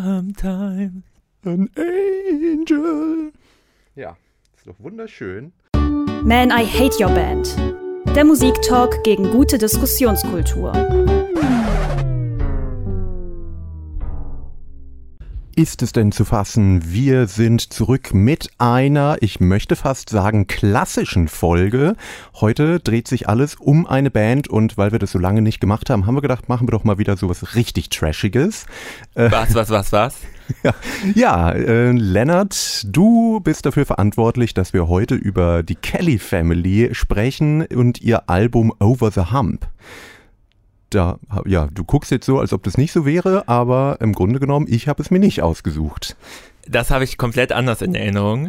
Sometimes an angel. Ja, ist doch wunderschön. Man, I Hate Your Band. Der Musiktalk gegen gute Diskussionskultur. Ist es denn zu fassen? Wir sind zurück mit einer, ich möchte fast sagen, klassischen Folge. Heute dreht sich alles um eine Band und weil wir das so lange nicht gemacht haben, haben wir gedacht, machen wir doch mal wieder sowas richtig Trashiges. Äh, was, was, was, was? Ja, ja äh, Lennart, du bist dafür verantwortlich, dass wir heute über die Kelly Family sprechen und ihr Album Over the Hump da, ja, du guckst jetzt so, als ob das nicht so wäre, aber im Grunde genommen, ich habe es mir nicht ausgesucht. Das habe ich komplett anders in Erinnerung.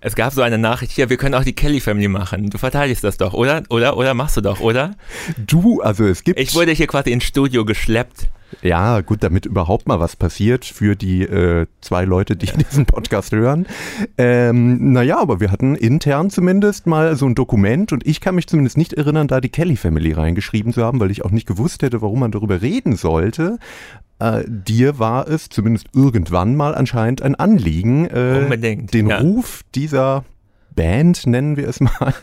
Es gab so eine Nachricht hier, wir können auch die Kelly Family machen. Du verteidigst das doch, oder? Oder, oder machst du doch, oder? Du, also es gibt. Ich wurde hier quasi ins Studio geschleppt. Ja, gut, damit überhaupt mal was passiert für die äh, zwei Leute, die diesen Podcast hören. Ähm, naja, aber wir hatten intern zumindest mal so ein Dokument und ich kann mich zumindest nicht erinnern, da die Kelly Family reingeschrieben zu haben, weil ich auch nicht gewusst hätte, warum man darüber reden sollte. Äh, dir war es zumindest irgendwann mal anscheinend ein Anliegen, äh, den ja. Ruf dieser Band, nennen wir es mal.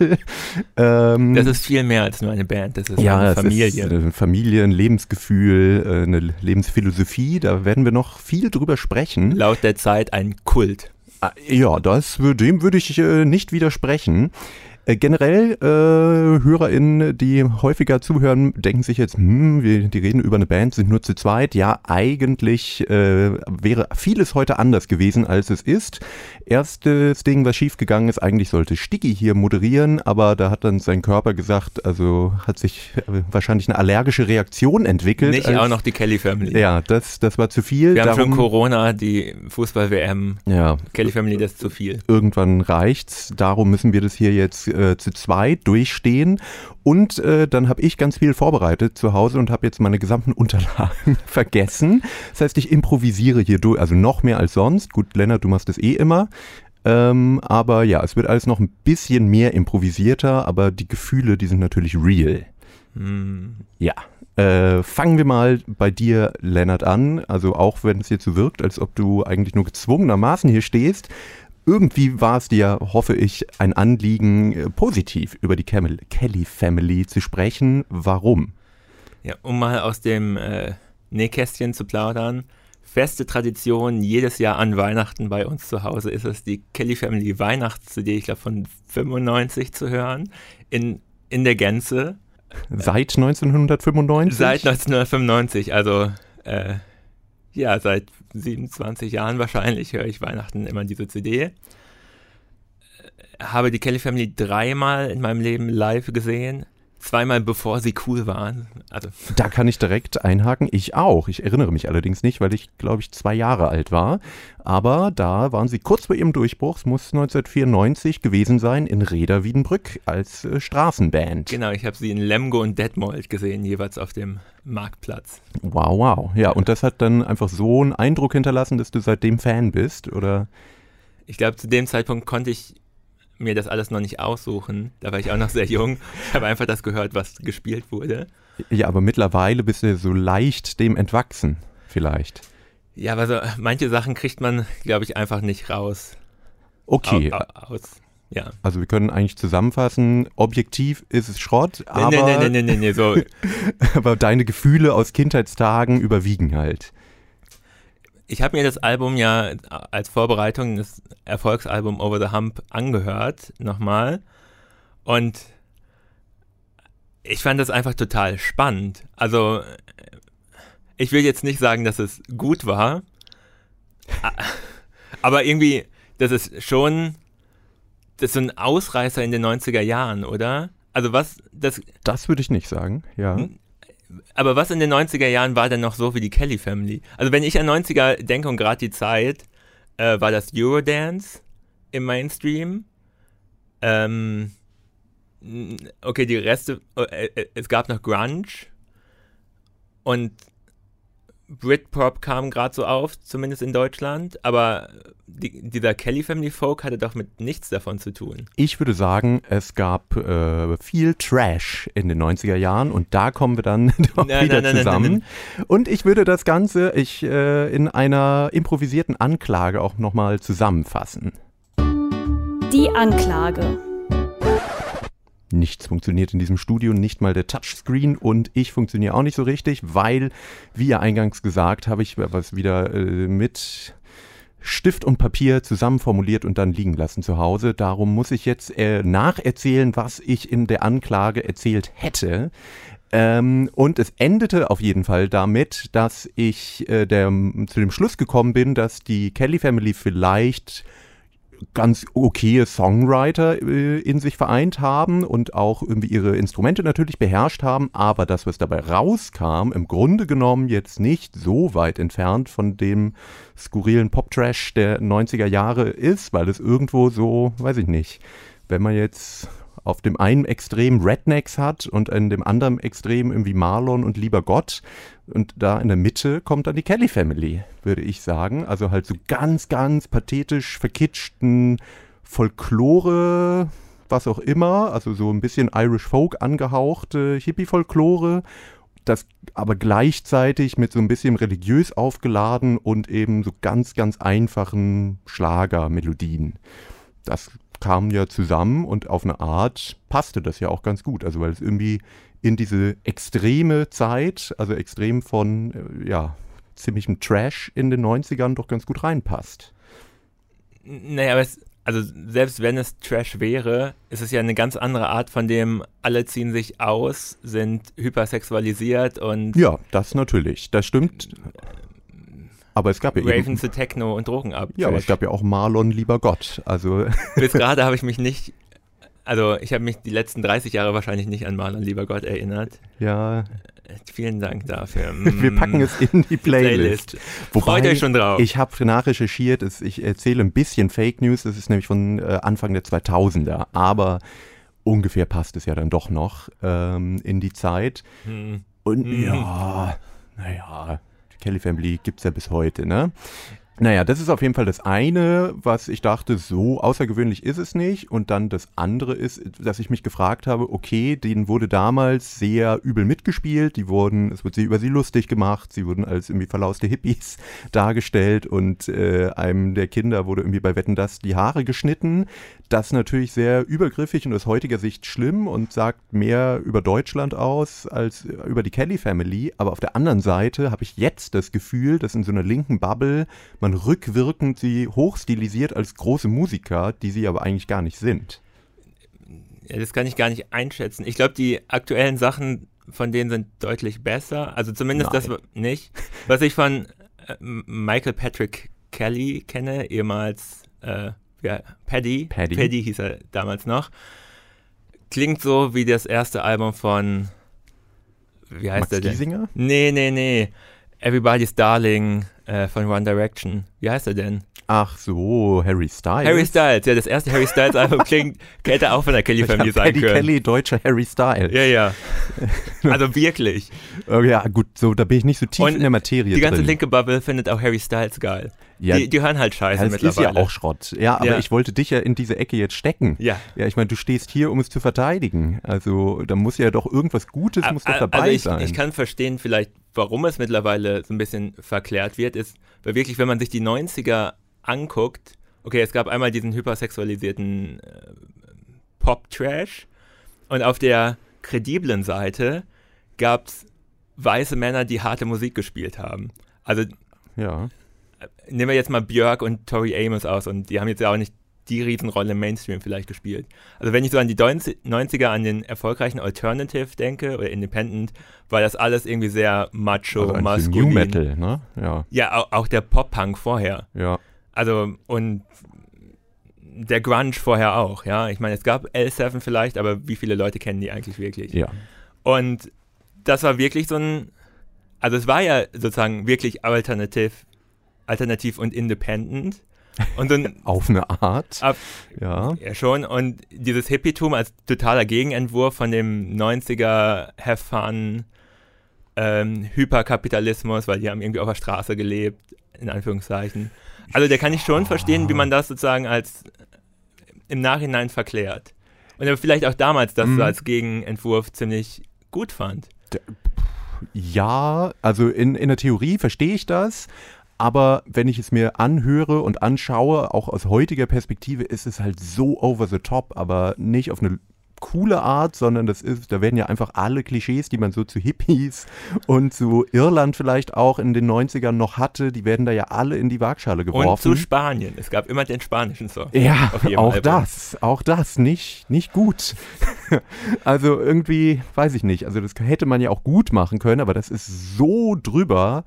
ähm, das ist viel mehr als nur eine Band, das ist ja, eine Familie. Ist eine Familie, ein Lebensgefühl, äh, eine Lebensphilosophie, da werden wir noch viel drüber sprechen. Laut der Zeit ein Kult. Ah, ja, das, dem würde ich äh, nicht widersprechen. Äh, generell äh, HörerInnen, die häufiger zuhören, denken sich jetzt, hm, wir, die reden über eine Band, sind nur zu zweit. Ja, eigentlich äh, wäre vieles heute anders gewesen, als es ist. Erstes Ding, was schiefgegangen ist, eigentlich sollte Sticky hier moderieren, aber da hat dann sein Körper gesagt, also hat sich äh, wahrscheinlich eine allergische Reaktion entwickelt. Nicht als, auch noch die Kelly Family. Ja, das, das war zu viel. Wir Darum, haben schon Corona, die Fußball-WM. Ja. Kelly Family, das ist zu viel. Irgendwann reicht's. Darum müssen wir das hier jetzt äh, zu zweit durchstehen. Und äh, dann habe ich ganz viel vorbereitet zu Hause und habe jetzt meine gesamten Unterlagen vergessen. Das heißt, ich improvisiere hier durch, also noch mehr als sonst. Gut, Lennart, du machst das eh immer. Ähm, aber ja, es wird alles noch ein bisschen mehr improvisierter, aber die Gefühle, die sind natürlich real. Mm. Ja. Äh, fangen wir mal bei dir, Lennart, an. Also auch wenn es jetzt so wirkt, als ob du eigentlich nur gezwungenermaßen hier stehst, irgendwie war es dir, hoffe ich, ein Anliegen, äh, positiv über die Kelly Family zu sprechen. Warum? Ja, um mal aus dem äh, Nähkästchen zu plaudern. Feste Tradition, jedes Jahr an Weihnachten bei uns zu Hause ist es die Kelly Family Weihnachts-CD, ich glaube von 95 zu hören, in, in der Gänze. Seit 1995? Seit 1995, also äh, ja, seit 27 Jahren wahrscheinlich höre ich Weihnachten immer diese CD. Äh, habe die Kelly Family dreimal in meinem Leben live gesehen. Zweimal bevor sie cool waren. Also. Da kann ich direkt einhaken. Ich auch. Ich erinnere mich allerdings nicht, weil ich, glaube ich, zwei Jahre alt war. Aber da waren sie kurz vor ihrem Durchbruch. Es muss 1994 gewesen sein in Reda Wiedenbrück als äh, Straßenband. Genau, ich habe sie in Lemgo und Detmold gesehen, jeweils auf dem Marktplatz. Wow, wow. Ja, und das hat dann einfach so einen Eindruck hinterlassen, dass du seitdem Fan bist, oder? Ich glaube, zu dem Zeitpunkt konnte ich mir das alles noch nicht aussuchen. Da war ich auch noch sehr jung. Ich habe einfach das gehört, was gespielt wurde. Ja, aber mittlerweile bist du so leicht dem entwachsen, vielleicht. Ja, aber so, manche Sachen kriegt man, glaube ich, einfach nicht raus. Okay. Au, aus, ja. Also wir können eigentlich zusammenfassen, objektiv ist es Schrott, nee, aber, nee, nee, nee, nee, nee, so. aber deine Gefühle aus Kindheitstagen überwiegen halt ich habe mir das Album ja als Vorbereitung, das Erfolgsalbum Over the Hump, angehört, nochmal. Und ich fand das einfach total spannend. Also, ich will jetzt nicht sagen, dass es gut war, aber irgendwie, das ist schon, das ist so ein Ausreißer in den 90er Jahren, oder? Also was, das... Das würde ich nicht sagen, ja. Aber was in den 90er Jahren war denn noch so wie die Kelly Family? Also wenn ich an 90er denke und gerade die Zeit, äh, war das Eurodance im Mainstream. Ähm, okay, die Reste, äh, äh, es gab noch Grunge und Britpop kam gerade so auf, zumindest in Deutschland, aber die, dieser Kelly Family Folk hatte doch mit nichts davon zu tun. Ich würde sagen, es gab äh, viel Trash in den 90er Jahren und da kommen wir dann doch Nein, wieder nein, nein, zusammen. nein, Und ich würde das Ganze ich, äh, in einer improvisierten Anklage auch nochmal zusammenfassen. Die Anklage. Nichts funktioniert in diesem Studio, nicht mal der Touchscreen und ich funktioniere auch nicht so richtig, weil, wie ja eingangs gesagt, habe ich was wieder äh, mit Stift und Papier zusammen formuliert und dann liegen lassen zu Hause. Darum muss ich jetzt äh, nacherzählen, was ich in der Anklage erzählt hätte. Ähm, und es endete auf jeden Fall damit, dass ich äh, der, zu dem Schluss gekommen bin, dass die Kelly Family vielleicht ganz okaye Songwriter äh, in sich vereint haben und auch irgendwie ihre Instrumente natürlich beherrscht haben, aber das, was dabei rauskam, im Grunde genommen jetzt nicht so weit entfernt von dem skurrilen Pop-Trash der 90er Jahre ist, weil es irgendwo so, weiß ich nicht, wenn man jetzt auf dem einen Extrem Rednecks hat und in dem anderen Extrem irgendwie Marlon und Lieber Gott. Und da in der Mitte kommt dann die Kelly Family, würde ich sagen. Also halt so ganz, ganz pathetisch verkitschten Folklore, was auch immer. Also so ein bisschen Irish Folk angehauchte Hippie-Folklore. Das aber gleichzeitig mit so ein bisschen religiös aufgeladen und eben so ganz, ganz einfachen Schlagermelodien. Das kamen ja zusammen und auf eine Art passte das ja auch ganz gut. Also weil es irgendwie in diese extreme Zeit, also extrem von, äh, ja, ziemlichem Trash in den 90ern doch ganz gut reinpasst. Naja, aber es, also selbst wenn es Trash wäre, ist es ja eine ganz andere Art, von dem alle ziehen sich aus, sind hypersexualisiert und Ja, das natürlich, das stimmt. Aber es gab ja Raven eben, zu Techno und Drogen ab. ja, aber es gab ja auch Marlon, lieber Gott. Also Bis gerade habe ich mich nicht, also ich habe mich die letzten 30 Jahre wahrscheinlich nicht an Marlon Lieber Gott erinnert. ja, Vielen Dank dafür. wir packen es in die Playlist. Freut euch schon drauf. Ich habe nachrecherchiert, ich erzähle ein bisschen Fake News, das ist nämlich von äh, Anfang der 2000er, aber ungefähr passt es ja dann doch noch ähm, in die Zeit. Hm. Und Hm. ja, naja, Kelly Family gibt's ja bis heute, ne? Naja, das ist auf jeden Fall das eine, was ich dachte, so außergewöhnlich ist es nicht. Und dann das andere ist, dass ich mich gefragt habe, okay, denen wurde damals sehr übel mitgespielt, die wurden, es wurde über sie lustig gemacht, sie wurden als irgendwie verlauste Hippies dargestellt und äh, einem der Kinder wurde irgendwie bei Wetten das die Haare geschnitten. Das natürlich sehr übergriffig und aus heutiger Sicht schlimm und sagt mehr über Deutschland aus als über die Kelly Family. Aber auf der anderen Seite habe ich jetzt das Gefühl, dass in so einer linken Bubble man rückwirkend sie hochstilisiert als große Musiker, die sie aber eigentlich gar nicht sind. Ja, das kann ich gar nicht einschätzen. Ich glaube, die aktuellen Sachen von denen sind deutlich besser. Also zumindest das Nein. nicht. Was ich von äh, Michael Patrick Kelly kenne, ehemals äh, ja, Paddy. Paddy. Paddy hieß er damals noch. Klingt so wie das erste Album von wie heißt Max der denn? Giesinger? Nee, nee, nee. Everybody's Darling äh, von One Direction. Wie heißt er denn? Ach so, Harry Styles. Harry Styles. Ja, das erste Harry Styles Album klingt, hätte auch von der Kelly Family sein Paddy können. Kelly, deutscher Harry Styles. Ja, ja. Also wirklich. Ja, gut, so, da bin ich nicht so tief Und in der Materie Die ganze drin. linke Bubble findet auch Harry Styles geil. ja, die, die hören halt Scheiße das ist ja mittlerweile. auch Schrott. Ja, aber Ja. ich wollte dich ja in diese Ecke jetzt stecken. Ja. Ja, ich meine, du stehst hier, um es zu verteidigen. Also, da muss ja doch irgendwas Gutes muss doch dabei also ich, sein. ich kann verstehen vielleicht, warum es mittlerweile so ein bisschen verklärt wird, ist, weil wirklich, wenn man sich die 90er anguckt, okay, es gab einmal diesen hypersexualisierten äh, Pop-Trash und auf der krediblen Seite gab es weiße Männer, die harte Musik gespielt haben. Also ja. nehmen wir jetzt mal Björk und Tori Amos aus und die haben jetzt ja auch nicht die Riesenrolle im Mainstream vielleicht gespielt. Also wenn ich so an die 90 90er, an den erfolgreichen Alternative denke oder Independent, war das alles irgendwie sehr macho, Also maskulin. New Metal, ne? Ja, Ja, auch, auch der Pop-Punk vorher. ja. Also und der Grunge vorher auch, ja. Ich meine, es gab L7 vielleicht, aber wie viele Leute kennen die eigentlich wirklich? Ja. Und das war wirklich so ein, also es war ja sozusagen wirklich alternativ, alternativ und independent. Und ein, Auf eine Art. Ab- ja. ja schon, und dieses Hippietum als totaler Gegenentwurf von dem 90er Have Fun ähm, Hyperkapitalismus, weil die haben irgendwie auf der Straße gelebt, in Anführungszeichen. Also der kann ich schon verstehen, wie man das sozusagen als im Nachhinein verklärt. Und vielleicht auch damals das Mhm. so als Gegenentwurf ziemlich gut fand. Ja, also in, in der Theorie verstehe ich das, aber wenn ich es mir anhöre und anschaue, auch aus heutiger Perspektive, ist es halt so over the top, aber nicht auf eine coole Art, sondern das ist, da werden ja einfach alle Klischees, die man so zu Hippies und zu Irland vielleicht auch in den 90ern noch hatte, die werden da ja alle in die Waagschale Und geworfen. zu Spanien. Es gab immer den spanischen Song. Ja, auch Album. das, auch das, nicht, nicht gut. also irgendwie, weiß ich nicht, also das hätte man ja auch gut machen können, aber das ist so drüber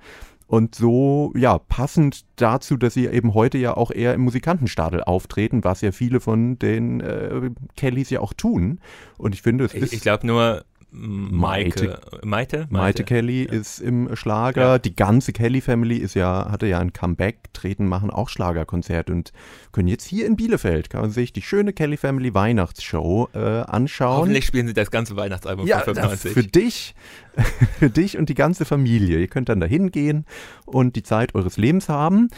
und so, ja, passend dazu, dass sie eben heute ja auch eher im Musikantenstadel auftreten, was ja viele von den äh, Kellys ja auch tun. Und ich finde, es Ich, ist... ich glaube nur Maike. Maite? Maite Kelly ist im Schlager. Ja. Die ganze Kelly Family ist ja, hatte ja ein Comeback, treten, machen auch Schlagerkonzert und können jetzt hier in Bielefeld, kann man sich die schöne Kelly Family Weihnachtsshow äh, anschauen. Hoffentlich spielen sie das ganze Weihnachtsalbum ja, von das 95. für dich, für dich und die ganze Familie. Ihr könnt dann dahin gehen und die Zeit eures Lebens haben.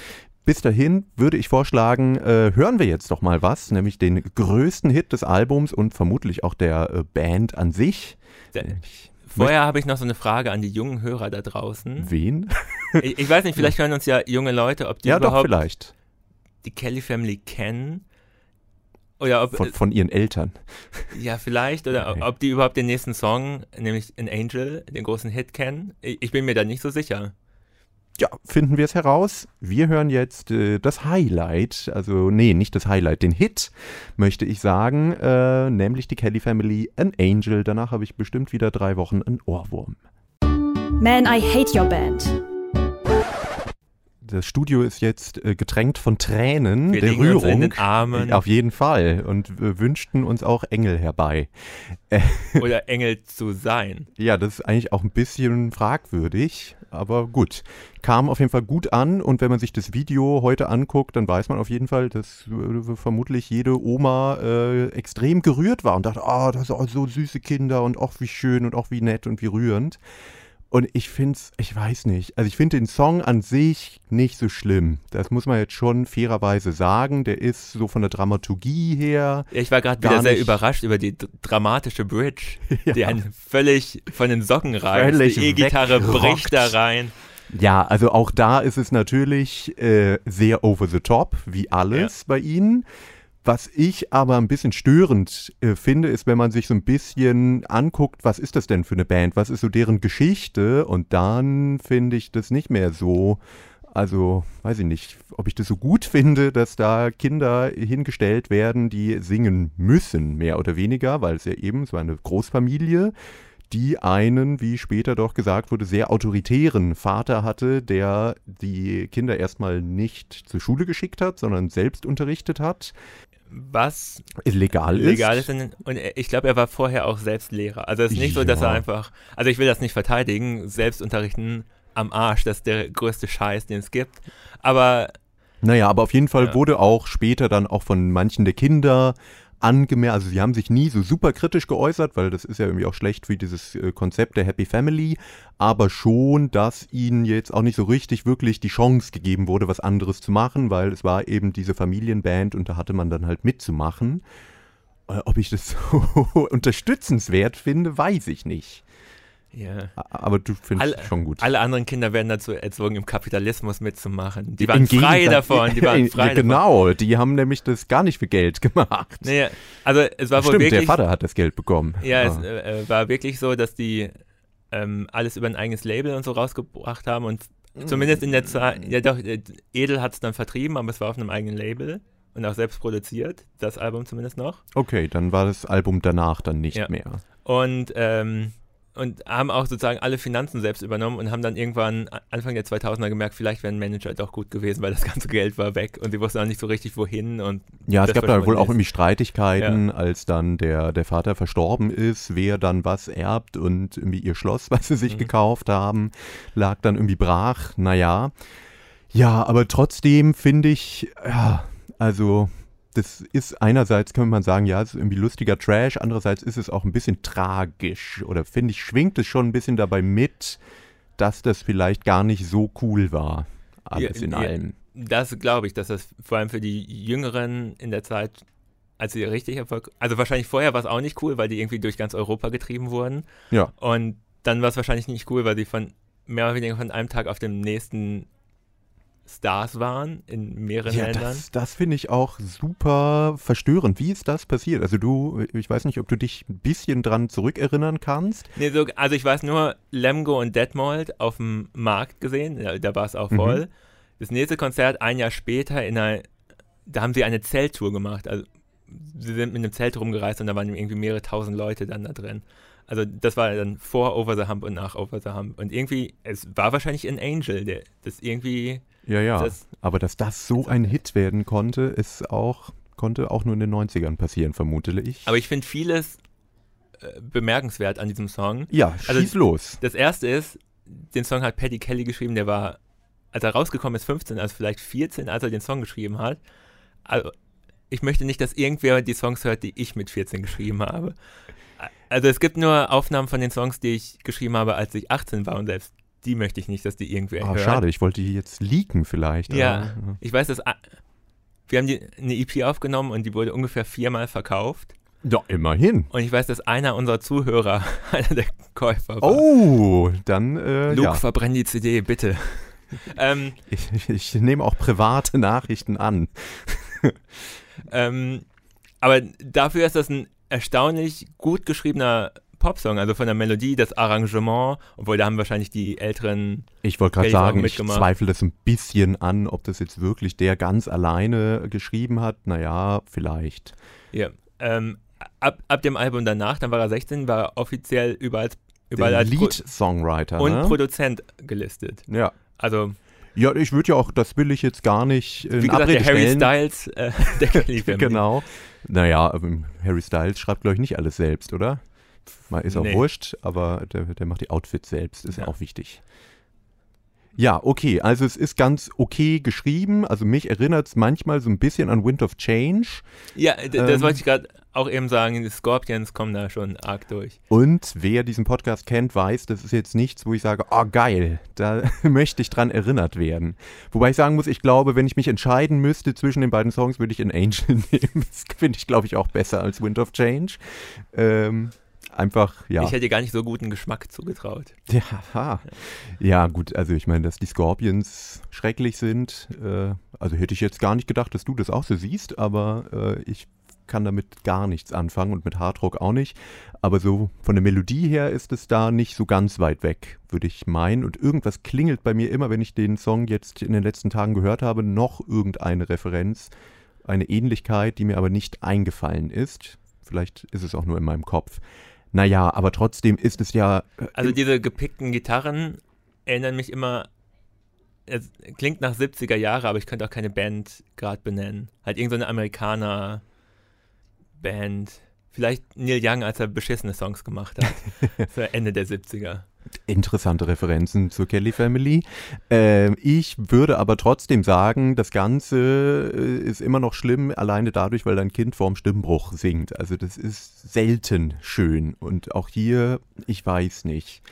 Bis dahin würde ich vorschlagen, äh, hören wir jetzt doch mal was, nämlich den größten Hit des Albums und vermutlich auch der äh, Band an sich. Der- Ich Vorher habe ich noch so eine Frage an die jungen Hörer da draußen. Wen? Ich, ich weiß nicht, vielleicht hören uns ja junge Leute, ob die ja, doch, überhaupt vielleicht. die Kelly Family kennen. Oder ob, Von, von ihren Eltern. ja, vielleicht, oder Okay. ob die überhaupt den nächsten Song, nämlich An Angel, den großen Hit kennen. Ich, ich bin mir da nicht so sicher. Ja, finden wir es heraus. Wir hören jetzt äh, das Highlight, also nee, nicht das Highlight, den Hit, möchte ich sagen, äh, nämlich die Kelly Family, An Angel. Danach habe ich bestimmt wieder drei Wochen einen Ohrwurm. Man, I Hate Your Band. Das Studio ist jetzt äh, getränkt von Tränen Wir der Rührung. Auf jeden Fall. Und äh, wünschten uns auch Engel herbei. oder Engel zu sein. Ja, das ist eigentlich auch ein bisschen fragwürdig, aber gut. Kam auf jeden Fall gut an und wenn man sich das Video heute anguckt, dann weiß man auf jeden Fall, dass äh, vermutlich jede Oma äh, extrem gerührt war und dachte, ah, das sind so süße Kinder und auch wie schön und auch wie nett und wie rührend. Und ich finde es, ich weiß nicht, also ich finde den Song an sich nicht so schlimm. Das muss man jetzt schon fairerweise sagen. Der ist so von der Dramaturgie her. Ja, Ich war gerade wieder sehr überrascht über die dramatische Bridge, Ja. die einen völlig von den Socken reißt. Völlig Die E-Gitarre bricht da rein. Ja, also auch da ist es natürlich äh, sehr over the top, wie alles bei ihnen. Was ich aber ein bisschen störend äh, finde, ist, wenn man sich so ein bisschen anguckt, was ist das denn für eine Band? Was ist so deren Geschichte? Und dann finde ich das nicht mehr so. Also, weiß ich nicht, ob ich das so gut finde, dass da Kinder hingestellt werden, die singen müssen, mehr oder weniger, weil es ja eben so eine Großfamilie die einen, wie später doch gesagt wurde, sehr autoritären Vater hatte, der die Kinder erstmal nicht zur Schule geschickt hat, sondern selbst unterrichtet hat. Was Legal, legal ist. ist. Und ich glaube, er war vorher auch selbst Lehrer. Also es ist nicht so, dass er Ja. einfach, also ich will das nicht verteidigen, selbst unterrichten am Arsch, das ist der größte Scheiß, den es gibt. Aber Naja, aber auf jeden Fall Ja. wurde auch später dann auch von manchen der Kinder angemerkt, also sie haben sich nie so super kritisch geäußert, weil das ist ja irgendwie auch schlecht für dieses äh, Konzept der Happy Family, aber schon, dass ihnen jetzt auch nicht so richtig wirklich die Chance gegeben wurde, was anderes zu machen, weil es war eben diese Familienband und da hatte man dann halt mitzumachen. Äh, Ob ich das so unterstützenswert finde, weiß ich nicht. Ja. Aber du findest es schon gut. Alle anderen Kinder werden dazu erzogen, im Kapitalismus mitzumachen. Die Im waren frei Gegensatz- davon. Die waren Ja, frei davon. genau, die haben nämlich das gar nicht für Geld gemacht. Nee, also es war wohl Stimmt, der wirklich. Vater hat das Geld bekommen. Ja, Ah. es äh, war wirklich so, dass die ähm, alles über ein eigenes Label und so rausgebracht haben und zumindest in der Zeit, ja doch, äh, Edel hat es dann vertrieben, aber es war auf einem eigenen Label und auch selbst produziert, das Album zumindest noch. Okay, dann war das Album danach dann nicht Ja. mehr. Und, ähm, und haben auch sozusagen alle Finanzen selbst übernommen und haben dann irgendwann Anfang der 2000er gemerkt, vielleicht wäre ein Manager doch gut gewesen, weil das ganze Geld war weg und sie wussten auch nicht so richtig, wohin und Ja, es gab da wohl verschwunden auch ist. irgendwie Streitigkeiten, als dann der, der Vater verstorben ist, wer dann was erbt und irgendwie ihr Schloss, was sie sich Mhm. gekauft haben, lag dann irgendwie brach. Naja. Ja, aber trotzdem finde ich, ja, also das ist einerseits, könnte man sagen, ja, es ist irgendwie lustiger Trash, andererseits ist es auch ein bisschen tragisch oder finde ich, schwingt es schon ein bisschen dabei mit, dass das vielleicht gar nicht so cool war, alles Ja, in ja. allem. Das glaube ich, dass das vor allem für die Jüngeren in der Zeit, als sie richtig Erfolg, also wahrscheinlich vorher war es auch nicht cool, weil die irgendwie durch ganz Europa getrieben wurden. Ja. Und dann war es wahrscheinlich nicht cool, weil sie von mehr oder weniger von einem Tag auf den nächsten Stars waren in mehreren Ja, Ländern. das, das finde ich auch super verstörend. Wie ist das passiert? Also du, ich weiß nicht, ob du dich ein bisschen dran zurückerinnern kannst. Nee, so, also ich weiß nur, Lemgo und Detmold auf dem Markt gesehen, da, da war es auch Mhm. voll. Das nächste Konzert ein Jahr später in einer, da haben sie eine Zelttour gemacht. Also sie sind mit einem Zelt rumgereist und da waren irgendwie mehrere tausend Leute dann da drin. Also das war dann vor Over the Hump und nach Over the Hump. Und irgendwie, es war wahrscheinlich ein Angel, der das irgendwie, Ja, ja. Das- Aber dass das so ein Hit werden konnte, ist auch, konnte auch nur in den 90ern passieren, vermute ich. aber ich finde vieles äh, bemerkenswert an diesem Song. ja, also- schieß los. Das erste ist, den Song hat Paddy Kelly geschrieben, der war, als er rausgekommen ist, 15, also vielleicht 14, als er den Song geschrieben hat. Also, ich möchte nicht, dass irgendwer die Songs hört, die ich mit 14 geschrieben habe. Also es gibt nur Aufnahmen von den Songs, die ich geschrieben habe, als ich 18 war und selbst die möchte ich nicht, dass die irgendwer Ah, hört. schade, ich wollte die jetzt leaken vielleicht. Ja. aber, Ich weiß, dass wir haben die, eine EP aufgenommen und die wurde ungefähr viermal verkauft. ja, immerhin. Und ich weiß, dass einer unserer Zuhörer einer der Käufer war. Oh, dann, äh, Luke, ja. verbrenn die CD, bitte. ähm, Ich, ich nehme auch private Nachrichten an. Ähm, aber dafür ist das ein erstaunlich gut geschriebener Popsong, also von der Melodie, das Arrangement, obwohl da haben wahrscheinlich die älteren, Ich wollte gerade sagen, ich zweifle das ein bisschen an, ob das jetzt wirklich der ganz alleine geschrieben hat. Naja, vielleicht. ja, ähm, ab, ab dem Album danach, dann war er 16, war er offiziell überall, überall als Lead-Songwriter. und ne? Produzent gelistet. Ja. Also, Ja, ich würde ja auch, das will ich jetzt gar nicht in wie gesagt, Abrede der Harry stellen. Styles äh, der Kelly Family. Genau. Naja, ähm, Harry Styles schreibt, glaube ich, nicht alles selbst, oder? Mal ist auch Nee. wurscht, aber der, der macht die Outfits selbst, ist Ja. auch wichtig. Ja, okay, also es ist ganz okay geschrieben. Also mich erinnert es manchmal so ein bisschen an Wind of Change. Ja, das Ähm. wollte ich gerade auch eben sagen, die Scorpions kommen da schon arg durch. Und wer diesen Podcast kennt, weiß, das ist jetzt nichts, wo ich sage, oh geil, da möchte ich dran erinnert werden. Wobei ich sagen muss, ich glaube, wenn ich mich entscheiden müsste zwischen den beiden Songs, würde ich in Angel nehmen. Das finde ich, glaube ich, auch besser als Wind of Change. Ähm, einfach, ja. Ich hätte dir gar nicht so guten Geschmack zugetraut. Ja, ha. ja, gut, also ich meine, dass die Scorpions schrecklich sind, äh, also hätte ich jetzt gar nicht gedacht, dass du das auch so siehst, aber äh, ich kann damit gar nichts anfangen und mit Hardrock auch nicht. Aber so von der Melodie her ist es da nicht so ganz weit weg, würde ich meinen. Und irgendwas klingelt bei mir immer, wenn ich den Song jetzt in den letzten Tagen gehört habe, noch irgendeine Referenz, eine Ähnlichkeit, die mir aber nicht eingefallen ist. Vielleicht ist es auch nur in meinem Kopf. Naja, aber trotzdem ist es ja äh, Also diese gepickten Gitarren erinnern mich immer, es klingt nach 70er Jahre, aber ich könnte auch keine Band gerade benennen. Halt irgendeine Amerikaner-Band. Vielleicht Neil Young, als er beschissene Songs gemacht hat. Für Ende der 70er. Interessante Referenzen zur Kelly Family. Ähm, ich würde aber trotzdem sagen, das Ganze äh, ist immer noch schlimm, alleine dadurch, weil dein Kind vorm Stimmbruch singt. Also das ist selten schön. Und auch hier, ich weiß nicht.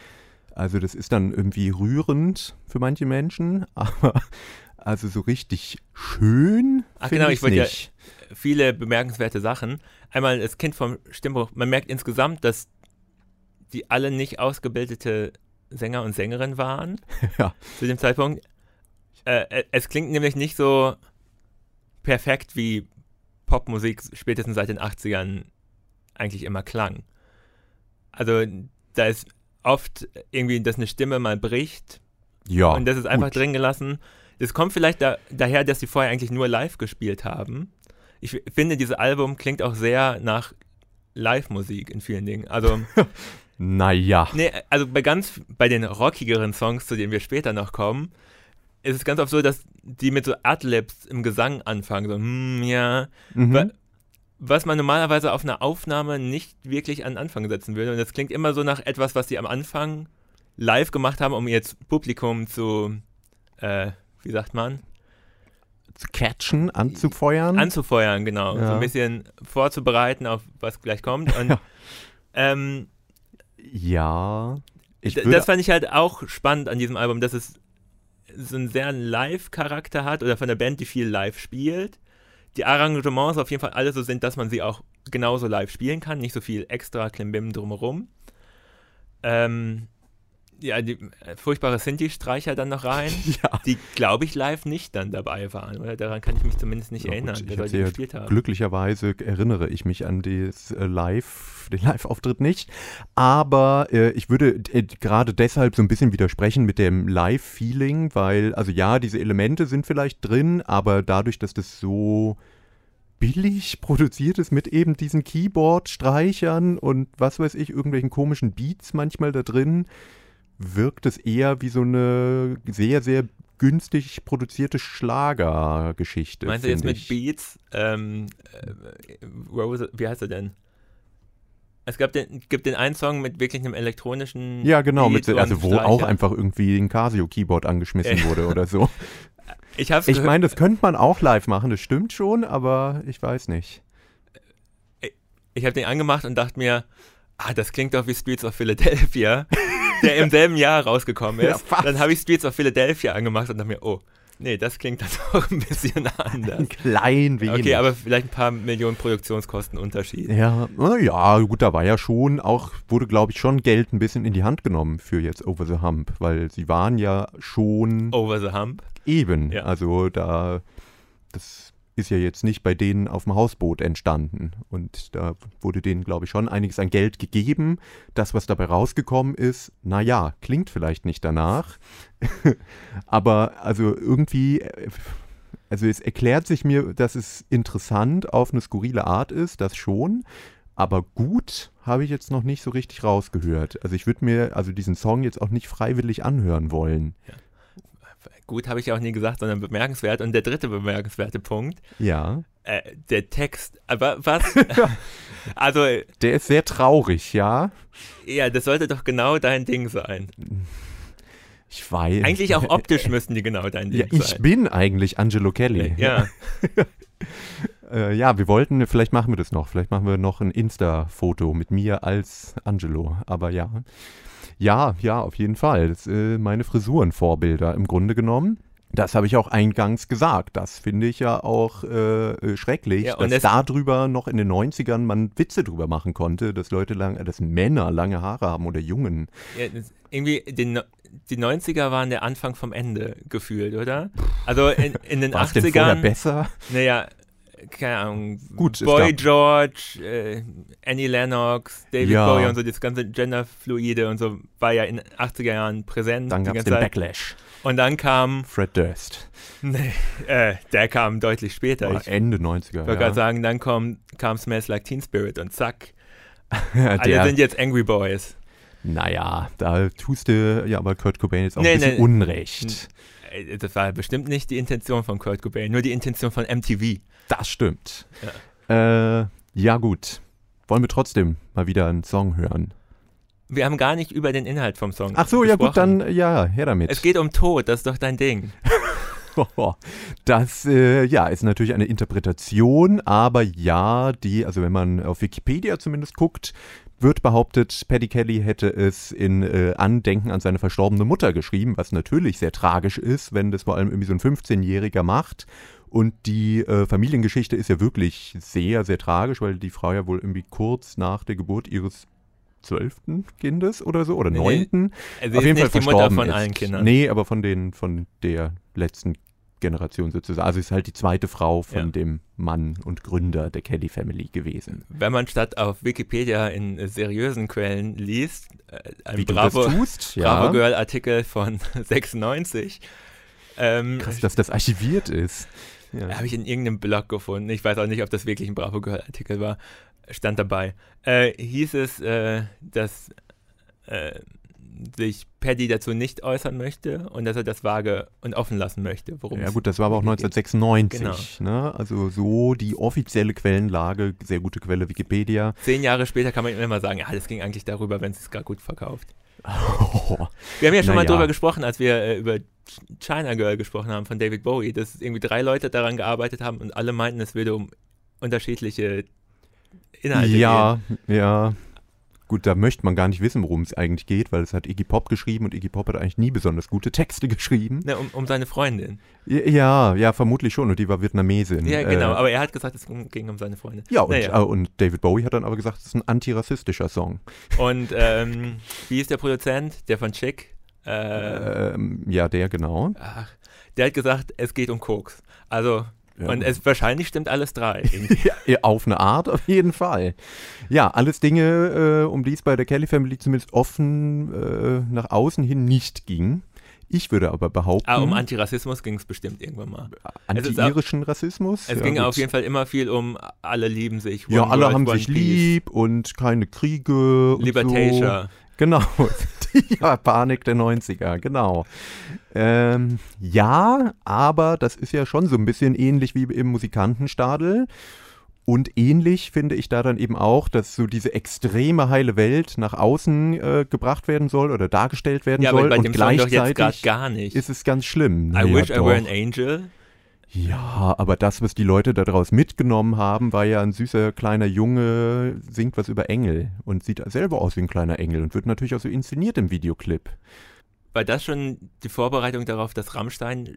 Also das ist dann irgendwie rührend für manche Menschen, aber also so richtig schön. Ach genau, ich wollte ja viele bemerkenswerte Sachen. Einmal das Kind vom Stimmbruch. Man merkt insgesamt, dass die alle nicht ausgebildete Sänger und Sängerinnen waren Ja. zu dem Zeitpunkt. Äh, äh, es klingt nämlich nicht so perfekt wie Popmusik spätestens seit den 80ern eigentlich immer klang. Also da ist oft irgendwie, dass eine Stimme mal bricht Ja, und das ist einfach gut. drin gelassen. Das kommt vielleicht da, daher, dass sie vorher eigentlich nur live gespielt haben. Ich finde, dieses Album klingt auch sehr nach Live-Musik in vielen Dingen. Also, Naja. nee, also bei ganz, bei den rockigeren Songs, zu denen wir später noch kommen, ist es ganz oft so, dass die mit so Adlibs im Gesang anfangen, so, hm, ja. Mhm. Wa- Was man normalerweise auf einer Aufnahme nicht wirklich an den Anfang setzen würde. Und das klingt immer so nach etwas, was sie am Anfang live gemacht haben, um jetzt Publikum zu, äh, wie sagt man? zu catchen, anzufeuern. Anzufeuern, genau. Ja. So ein bisschen vorzubereiten auf was gleich kommt. Und, ja. Ähm, ja. das fand ich halt auch spannend an diesem Album, dass es so einen sehr Live-Charakter hat oder von der Band, die viel live spielt. Die Arrangements auf jeden Fall alle so sind, dass man sie auch genauso live spielen kann, nicht so viel extra Klimbim drumherum. Ähm, ja, die äh, furchtbare Sinti-Streicher dann noch rein, ja. die, glaube ich, live nicht dann dabei waren, oder? Daran kann ich mich zumindest nicht ja, erinnern, gut, wer die gespielt haben. Glücklicherweise erinnere ich mich an das, äh, Live, den Live-Auftritt nicht, aber äh, ich würde äh, gerade deshalb so ein bisschen widersprechen mit dem Live-Feeling, weil, also ja, diese Elemente sind vielleicht drin, aber dadurch, dass das so billig produziert ist mit eben diesen Keyboard-Streichern und was weiß ich, irgendwelchen komischen Beats manchmal da drin, wirkt es eher wie so eine sehr, sehr günstig produzierte Schlagergeschichte. Meinst du jetzt mit ich. Beats? Ähm, äh, Rose, wie heißt er denn? Es gab den, gibt den einen Song mit wirklich einem elektronischen. Ja, genau, mit, also wo auch einfach irgendwie ein Casio-Keyboard angeschmissen wurde oder so. Ich, ich meine, das könnte man auch live machen, das stimmt schon, aber ich weiß nicht. Ich, ich habe den angemacht und dachte mir, ah, das klingt doch wie Streets of Philadelphia. der im selben Jahr rausgekommen ist. Ja, dann habe ich Streets of Philadelphia angemacht und dachte mir, oh, nee, das klingt dann doch ein bisschen anders. Ein klein wenig. Okay, aber vielleicht ein paar Millionen Produktionskosten Unterschied. Ja, ja, gut, da war ja schon, auch wurde, glaube ich, schon Geld ein bisschen in die Hand genommen für jetzt Over the Hump, weil sie waren ja schon. Over the Hump? Eben, ja. also da, das ist ja jetzt nicht bei denen auf dem Hausboot entstanden. Und da wurde denen, glaube ich, schon einiges an Geld gegeben. Das, was dabei rausgekommen ist, naja, klingt vielleicht nicht danach. Aber also irgendwie, also es erklärt sich mir, dass es interessant auf eine skurrile Art ist, das schon. Aber gut habe ich jetzt noch nicht so richtig rausgehört. Also ich würde mir also diesen Song jetzt auch nicht freiwillig anhören wollen. Ja gut habe ich auch nie gesagt, sondern bemerkenswert. Und der dritte bemerkenswerte Punkt. Ja. Äh, der Text. Aber was? also. Der ist sehr traurig, ja. Ja, das sollte doch genau dein Ding sein. Ich weiß. Eigentlich auch optisch müssten die genau dein Ding ja, ich sein. Ich bin eigentlich Angelo Kelly. Ja. äh, ja, wir wollten, vielleicht machen wir das noch. Vielleicht machen wir noch ein Insta-Foto mit mir als Angelo. Aber ja. Ja, ja, auf jeden Fall. Das, äh, meine Frisurenvorbilder im Grunde genommen. Das habe ich auch eingangs gesagt. Das finde ich ja auch äh, äh schrecklich, ja, dass darüber noch in den 90ern man Witze drüber machen konnte, dass Leute lang, dass Männer lange Haare haben oder Jungen. Ja, irgendwie den, die 90er waren der Anfang vom Ende gefühlt, oder? Also in, in den War's 80ern. Denn besser? Naja, keine Ahnung, Gut, Boy George, äh, Annie Lennox, David ja. Bowie und so, das ganze Genderfluide und so war ja in den 80er Jahren präsent. Dann gab es den Zeit. Backlash. Und dann kam. Fred Durst. Nee, äh, der kam deutlich später. Oh, Ende 90er. Ich wollte ja. gerade sagen, dann kam, kam Smells Like Teen Spirit und zack. Alle sind jetzt Angry Boys. Naja, da tust du ja aber Kurt Cobain jetzt auch nee, ein bisschen nee. Unrecht. Das war bestimmt nicht die Intention von Kurt Cobain, nur die Intention von MTV. Das stimmt. Ja. Äh, ja, gut. Wollen wir trotzdem mal wieder einen Song hören? Wir haben gar nicht über den Inhalt vom Song Ach so, gesprochen. ja gut, dann ja, her damit. Es geht um Tod, das ist doch dein Ding. Das äh, ja, ist natürlich eine Interpretation, aber ja, die, also wenn man auf Wikipedia zumindest guckt, wird behauptet, Paddy Kelly hätte es in äh, Andenken an seine verstorbene Mutter geschrieben, was natürlich sehr tragisch ist, wenn das vor allem irgendwie so ein 15-Jähriger macht. Und die äh, Familiengeschichte ist ja wirklich sehr, sehr tragisch, weil die Frau ja wohl irgendwie kurz nach der Geburt ihres zwölften Kindes oder so oder neunten nee, also auf jeden Fall verstorben von ist. allen Kindern. Nee, aber von den von der letzten Generation sozusagen. Also ist halt die zweite Frau von ja. dem Mann und Gründer der Kelly Family gewesen. Wenn man statt auf Wikipedia in seriösen Quellen liest, äh, ein Wie Bravo, tust, ja. Bravo Girl Artikel von 96. Ähm, Krass, dass das archiviert ist. Ja. Habe ich in irgendeinem Blog gefunden. Ich weiß auch nicht, ob das wirklich ein Bravo Girl Artikel war. Stand dabei. Äh, hieß es, äh, dass äh, sich Paddy dazu nicht äußern möchte und dass er das vage und offen lassen möchte. Worum ja gut, das war aber auch 1996. Genau. Ne? Also so die offizielle Quellenlage, sehr gute Quelle Wikipedia. Zehn Jahre später kann man immer sagen, ja, das ging eigentlich darüber, wenn es es gar gut verkauft. Oh, Wir haben ja schon mal Naja. drüber gesprochen, als wir äh, über China Girl gesprochen haben von David Bowie, dass irgendwie drei Leute daran gearbeitet haben und alle meinten, es würde um unterschiedliche Inhalte gehen. ja, ja. Gut, da möchte man gar nicht wissen, worum es eigentlich geht, weil es hat Iggy Pop geschrieben und Iggy Pop hat eigentlich nie besonders gute Texte geschrieben. Ne, um, um seine Freundin. Ja, ja, vermutlich schon. Und die war Vietnamesin. Ja, genau. Äh, Aber er hat gesagt, es ging um seine Freundin. ja, und, Naja. äh, und David Bowie hat dann aber gesagt, es ist ein antirassistischer Song. Und ähm, wie ist der Produzent? Der von Chick? Äh, Ähm, ja, der genau. ach, der hat gesagt, es geht um Koks. Also, Ja. und es wahrscheinlich stimmt alles drei. Ja, auf eine Art, auf jeden Fall. Ja, alles Dinge, äh, um die es bei der Kelly Family zumindest offen äh, nach außen hin nicht ging. Ich würde aber behaupten, ah, um Antirassismus ging es bestimmt irgendwann mal. es ist anti-irischen Rassismus. Es ja, ging gut. auf jeden Fall immer viel um alle lieben sich. Ja, alle haben sich lieb und keine Kriege. Und Libertatia. So. Genau, die Panik der 90er, genau. Ähm, ja, aber das ist ja schon so ein bisschen ähnlich wie im Musikantenstadel. Und ähnlich finde ich da dann eben auch, dass so diese extreme heile Welt nach außen äh, gebracht werden soll oder dargestellt werden Ja, soll. aber bei und dem Song doch jetzt gleichzeitig gar nicht. ist es ganz schlimm. I Naja, wish I doch. were an angel. Ja, aber das, was die Leute daraus mitgenommen haben, war ja ein süßer kleiner Junge, singt was über Engel und sieht selber aus wie ein kleiner Engel und wird natürlich auch so inszeniert im Videoclip. War das schon die Vorbereitung darauf, dass Rammstein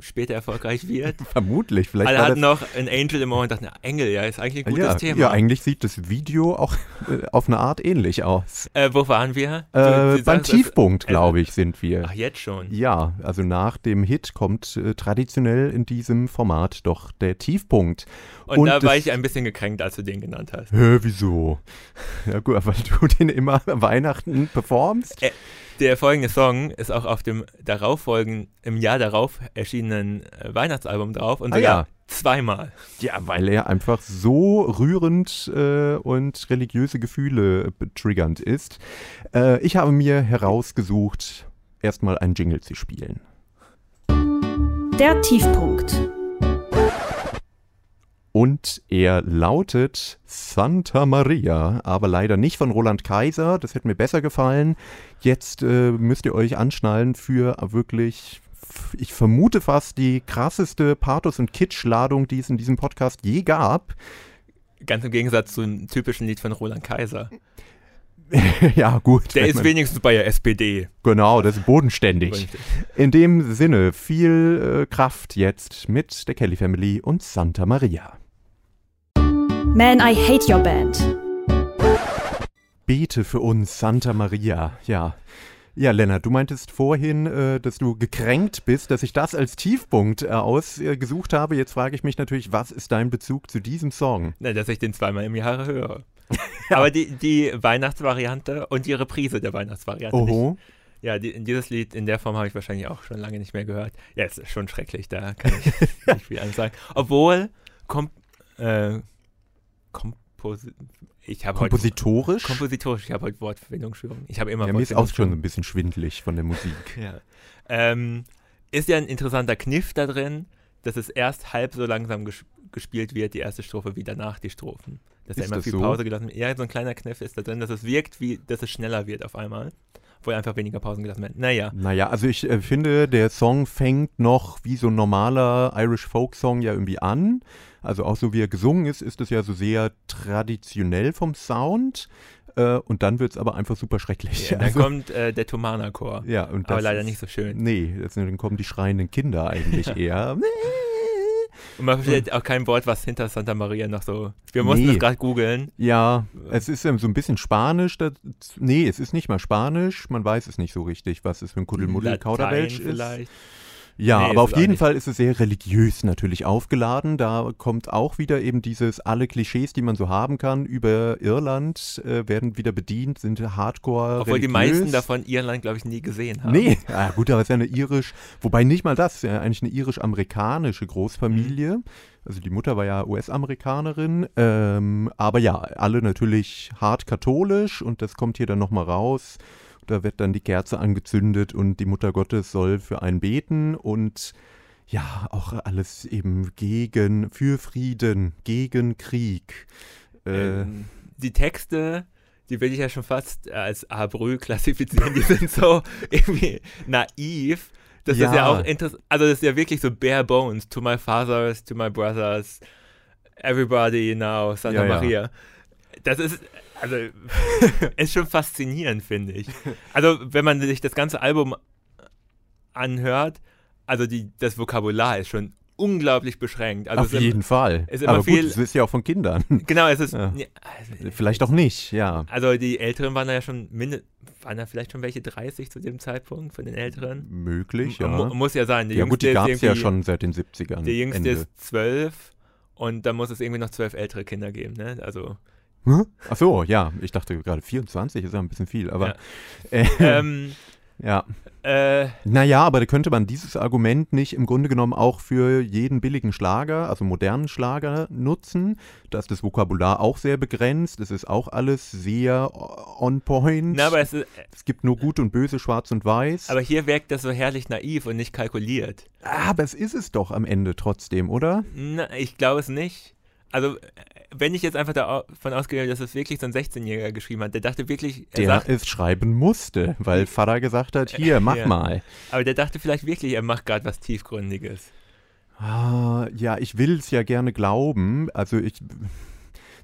später erfolgreich wird? Vermutlich, vielleicht Alle hatten noch ein Angel im Ohr und dachten, na, Engel, ja, ist eigentlich ein gutes ja, Thema. ja, eigentlich sieht das Video auch äh, auf eine Art ähnlich aus. äh, wo waren wir? Äh, Du- du beim Tiefpunkt, es- glaube ich, sind wir. Ach, jetzt schon. Ja, also nach dem Hit kommt äh, traditionell in diesem Format doch der Tiefpunkt. Und, Und da war ich ein bisschen gekränkt, als du den genannt hast. Hä, wieso? Ja gut, weil du den immer Weihnachten performst. Der folgende Song ist auch auf dem darauffolgenden, im Jahr darauf erschienenen äh, Weihnachtsalbum drauf und Ah, sogar ja. zweimal. Ja, weil er einfach so rührend äh, und religiöse Gefühle triggernd ist. Äh, ich habe mir herausgesucht, erstmal einen Jingle zu spielen. Der Tiefpunkt. Und er lautet Santa Maria, aber leider nicht von Roland Kaiser. Das hätte mir besser gefallen. Jetzt äh, müsst ihr euch anschnallen für wirklich, ich vermute fast die krasseste Pathos- und Kitsch-Ladung, die es in diesem Podcast je gab. Ganz im Gegensatz zu einem typischen Lied von Roland Kaiser. ja, gut. Der ist man- wenigstens bei der SPD. Genau, das ist bodenständig. In dem Sinne, viel äh, Kraft jetzt mit der Kelly Family und Santa Maria. Man, I hate your band. Bete für uns, Santa Maria. Ja. Ja, Lennart, du meintest vorhin, äh, dass du gekränkt bist, dass ich das als Tiefpunkt äh, ausgesucht habe. Jetzt frage ich mich natürlich, was ist dein Bezug zu diesem Song? Na, dass ich den zweimal im Jahr höre. Aber die, die Weihnachtsvariante und die Reprise der Weihnachtsvariante. Oho. Ich, ja, die, dieses Lied in der Form habe ich wahrscheinlich auch schon lange nicht mehr gehört. Ja, es ist schon schrecklich, da kann ich nicht viel anderes sagen. Obwohl, kom äh, Komposi ich habe heute Kompositorisch? kompositorisch, ich habe heute Wortfindungsstörung. Ich habe immer ja, mir ist auch schon ein bisschen schwindlig von der Musik. Ja. Ähm, ist ja ein interessanter Kniff da drin, dass es erst halb so langsam ges gespielt wird, die erste Strophe, wie danach die Strophen. Dass da Ist immer das viel so? Pause gelassen wird. Ja, so ein kleiner Kniff ist da drin, dass es wirkt, wie, dass es schneller wird auf einmal. Wo einfach weniger Pausen gelassen werden. Naja, Naja, also ich äh, finde, der Song fängt noch wie so ein normaler Irish Folk Song ja irgendwie an. Also auch so wie er gesungen ist, ist es ja so sehr traditionell vom Sound. Äh, und dann wird es aber einfach super schrecklich. ja, dann also, kommt äh, der Tomana-Chor. ja, und aber leider ist, nicht so schön. Nee, das, dann kommen die schreienden Kinder eigentlich eher. Und man versteht auch kein Wort, was hinter Santa Maria noch so. Wir mussten Nee. das gerade googeln. Ja, es ist so ein bisschen Spanisch. Das, nee, es ist nicht mal Spanisch. Man weiß es nicht so richtig, was es für ein Kuddelmuddel Kauderwelsch Latein ist. vielleicht. Ja, Nee, aber auf jeden. Fall ist es sehr religiös natürlich aufgeladen. Da kommt auch wieder eben dieses, alle Klischees, die man so haben kann über Irland, äh, werden wieder bedient, sind hardcore Obwohl die religiös. meisten davon Irland, glaube ich, nie gesehen haben. Nee, ah, gut, aber es ist ja eine irisch, wobei nicht mal das, ja eigentlich eine irisch-amerikanische Großfamilie. Mhm. Also die Mutter war ja US-Amerikanerin, ähm, aber ja, alle natürlich hart katholisch und das kommt hier dann nochmal raus. Da wird dann die Kerze angezündet und die Mutter Gottes soll für einen beten und ja, auch alles eben gegen, für Frieden, gegen Krieg. Äh, Ähm, die Texte die will ich ja schon fast als Abrü klassifizieren. Die sind so irgendwie naiv. Das ja. ist ja auch interessant. Also, das ist ja wirklich so bare bones. To my fathers, to my brothers, everybody now, Santa ja, Maria. Ja. Das ist, also, ist schon faszinierend, finde ich. Also, wenn man sich das ganze Album anhört, also die, das Vokabular ist schon unglaublich beschränkt. Also Auf jeden immer, Fall. Aber viel, gut, es ist ja auch von Kindern. Genau, es ist. Ja. Ja, also, Vielleicht auch nicht, ja. Also die Älteren waren da ja schon, waren da vielleicht schon welche 30 zu dem Zeitpunkt von den Älteren? Möglich, ja. M muss ja sein. Die ja gut, die gab es ja schon seit den 70ern. Der Jüngste Ende. ist 12 und dann muss es irgendwie noch zwölf ältere Kinder geben, ne? Also. Ach so, ja. Ich dachte gerade 24 ist ja ein bisschen viel, aber. Ja. Äh, ähm, ja. Äh, naja, aber da könnte man dieses Argument nicht im Grunde genommen auch für jeden billigen Schlager, also modernen Schlager, nutzen. Da ist das Vokabular auch sehr begrenzt. Es ist auch alles sehr on point. Na, aber es, ist, es gibt nur gut und böse, schwarz und weiß. Aber hier wirkt das so herrlich naiv und nicht kalkuliert. Aber es ist es doch am Ende trotzdem, oder? Na, ich glaube es nicht. Also wenn ich jetzt einfach davon ausgehe, dass es wirklich so ein 16-Jähriger geschrieben hat, der dachte wirklich. der sagt, es schreiben musste, weil Vater gesagt hat: Hier, mach ja. mal. Aber der dachte vielleicht wirklich, er macht gerade was Tiefgründiges. Ah, ja, ich will es ja gerne glauben. Also ich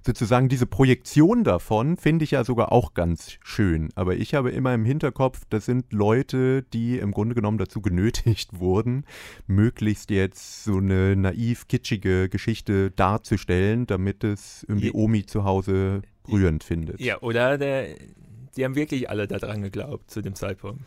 sozusagen diese Projektion davon finde ich ja sogar auch ganz schön. Aber ich habe immer im Hinterkopf, das sind Leute, die im Grunde genommen dazu genötigt wurden, möglichst jetzt so eine naiv kitschige Geschichte darzustellen, damit es irgendwie Omi zu Hause rührend findet. Ja, oder der, die haben wirklich alle daran geglaubt zu dem Zeitpunkt.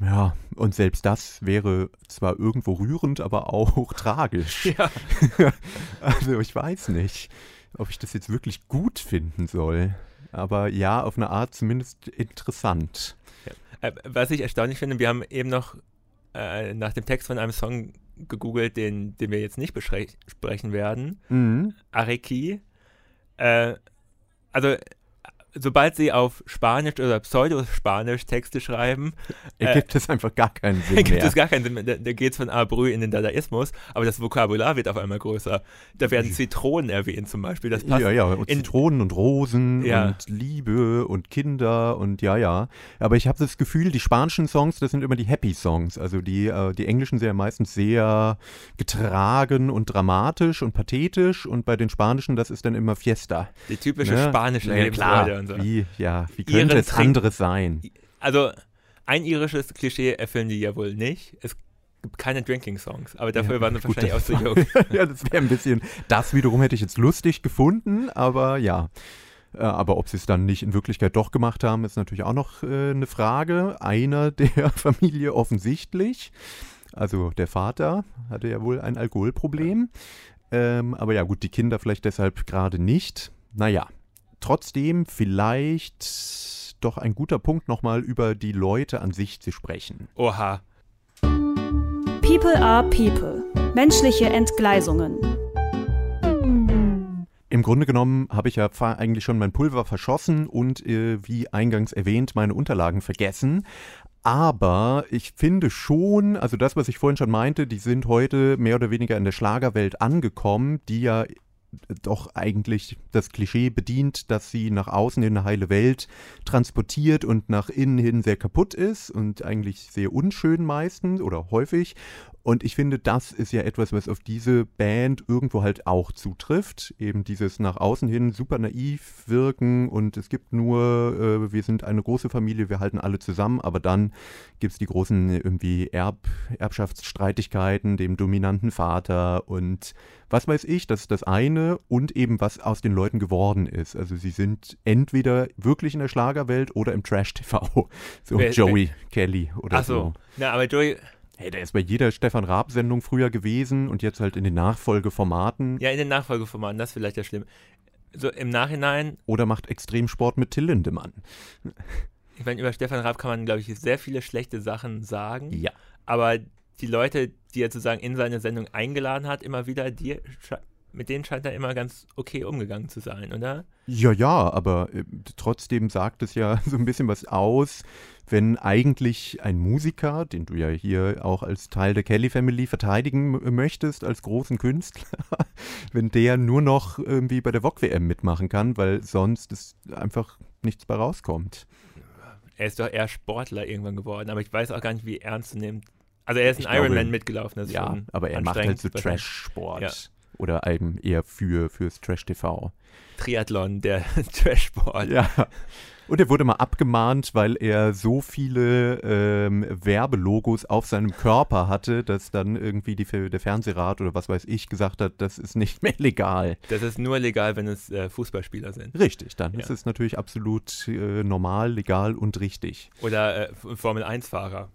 Ja, und selbst das wäre zwar irgendwo rührend, aber auch tragisch. Ja. also ich weiß nicht ob ich das jetzt wirklich gut finden soll. Aber ja, auf eine Art zumindest interessant. Ja. Äh, was ich erstaunlich finde, wir haben eben noch äh, nach dem Text von einem Song gegoogelt, den, den wir jetzt nicht besprechen werden. Mhm. Areki. Äh, also sobald sie auf Spanisch oder Pseudo-Spanisch Texte schreiben, ergibt äh, es einfach gar keinen Sinn ergibt es gar keinen Sinn mehr. Da, da geht es von Abrü in den Dadaismus, aber das Vokabular wird auf einmal größer. Da werden Zitronen erwähnt zum Beispiel. Das passt ja, ja, und in, Zitronen und Rosen ja. und Liebe und Kinder und ja, ja. Aber ich habe das Gefühl, die spanischen Songs, das sind immer die Happy Songs. Also die, äh, die englischen sind ja meistens sehr getragen und dramatisch und pathetisch und bei den spanischen, das ist dann immer Fiesta. Die typische ne? spanische ja, Lebensfreude so. Wie, ja, wie könnte Iren es anderes sein? Also, ein irisches Klischee erfüllen die ja wohl nicht. Es gibt keine Drinking-Songs, aber dafür ja, waren sie wahrscheinlich auch zu jung. ja, das wäre ein bisschen, das wiederum hätte ich jetzt lustig gefunden, aber ja. Äh, aber ob sie es dann nicht in Wirklichkeit doch gemacht haben, ist natürlich auch noch äh, eine Frage. Einer der Familie offensichtlich, also der Vater, hatte ja wohl ein Alkoholproblem. Ähm, aber ja, gut, die Kinder vielleicht deshalb gerade nicht. Naja, trotzdem vielleicht doch ein guter Punkt, nochmal über die Leute an sich zu sprechen. Oha. People are People. Menschliche Entgleisungen. Im Grunde genommen habe ich ja eigentlich schon mein Pulver verschossen und äh, wie eingangs erwähnt meine Unterlagen vergessen. Aber ich finde schon, also das, was ich vorhin schon meinte, die sind heute mehr oder weniger in der Schlagerwelt angekommen, die ja doch eigentlich das Klischee bedient, dass sie nach außen in eine heile Welt transportiert und nach innen hin sehr kaputt ist und eigentlich sehr unschön meistens oder häufig. Und ich finde, das ist ja etwas, was auf diese Band irgendwo halt auch zutrifft. Eben dieses nach außen hin super naiv wirken und es gibt nur, äh, wir sind eine große Familie, wir halten alle zusammen, aber dann gibt es die großen irgendwie Erb Erbschaftsstreitigkeiten, dem dominanten Vater und was weiß ich, das ist das eine und eben was aus den Leuten geworden ist. Also sie sind entweder wirklich in der Schlagerwelt oder im Trash-TV. So wer, Joey wer, Kelly oder ach so. so. Na, aber Joey, Hey, der ist bei jeder Stefan Raab-Sendung früher gewesen und jetzt halt in den Nachfolgeformaten. Ja, in den Nachfolgeformaten, das ist vielleicht ja schlimm. So im Nachhinein. Oder macht Extremsport mit Till Lindemann. Ich meine, über Stefan Raab kann man, glaube ich, sehr viele schlechte Sachen sagen. Ja. Aber die Leute, die er sozusagen in seine Sendung eingeladen hat, immer wieder, die mit denen scheint er immer ganz okay umgegangen zu sein, oder? Ja, ja, aber äh, trotzdem sagt es ja so ein bisschen was aus, wenn eigentlich ein Musiker, den du ja hier auch als Teil der Kelly Family verteidigen möchtest, als großen Künstler, wenn der nur noch irgendwie bei der VOG WM mitmachen kann, weil sonst es einfach nichts bei rauskommt. Er ist doch eher Sportler irgendwann geworden, aber ich weiß auch gar nicht, wie ernst zu nehmen. Also er ist ein Ich glaube, Ironman mitgelaufen, das ist Ja, schon aber er macht halt so. Trash-Sport. Ja. Oder eben eher für, fürs Trash-TV. Triathlon, der Trash-Sport. Ja. Und er wurde mal abgemahnt, weil er so viele ähm, Werbelogos auf seinem Körper hatte, dass dann irgendwie die, der Fernsehrat oder was weiß ich gesagt hat, das ist nicht mehr legal. Das ist nur legal, wenn es äh, Fußballspieler sind. Richtig, dann Ja. ist es natürlich absolut äh, normal, legal und richtig. Oder äh, Formel-1-Fahrer.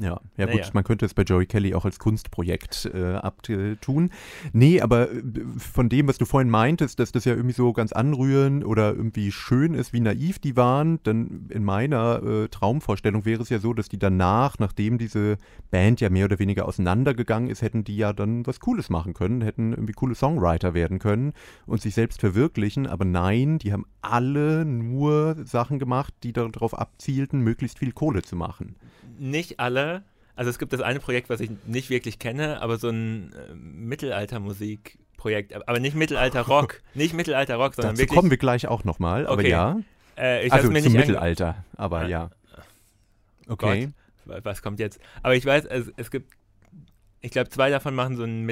Ja, ja gut, Naja. man könnte es bei Joey Kelly auch als Kunstprojekt äh, abtun. Nee, aber äh, von dem, was du vorhin meintest, dass das ja irgendwie so ganz anrührend oder irgendwie schön ist, wie naiv die waren, dann in meiner äh, Traumvorstellung wäre es ja so, dass die danach, nachdem diese Band ja mehr oder weniger auseinandergegangen ist, hätten die ja dann was Cooles machen können, hätten irgendwie coole Songwriter werden können und sich selbst verwirklichen. Aber nein, die haben alle nur Sachen gemacht, die darauf abzielten, möglichst viel Kohle zu machen. Nicht alle. Also es gibt das eine Projekt, was ich nicht wirklich kenne, aber so ein äh, Mittelaltermusikprojekt. Aber nicht Mittelalter-Rock. nicht Mittelalter-Rock, sondern Dazu wirklich. kommen wir gleich auch nochmal, aber Okay. ja. äh, ich also mir zum nicht Mittelalter, aber Ah. ja. Okay. Wa- Was kommt jetzt? Aber ich weiß, es, es gibt, ich glaube, zwei davon machen so ein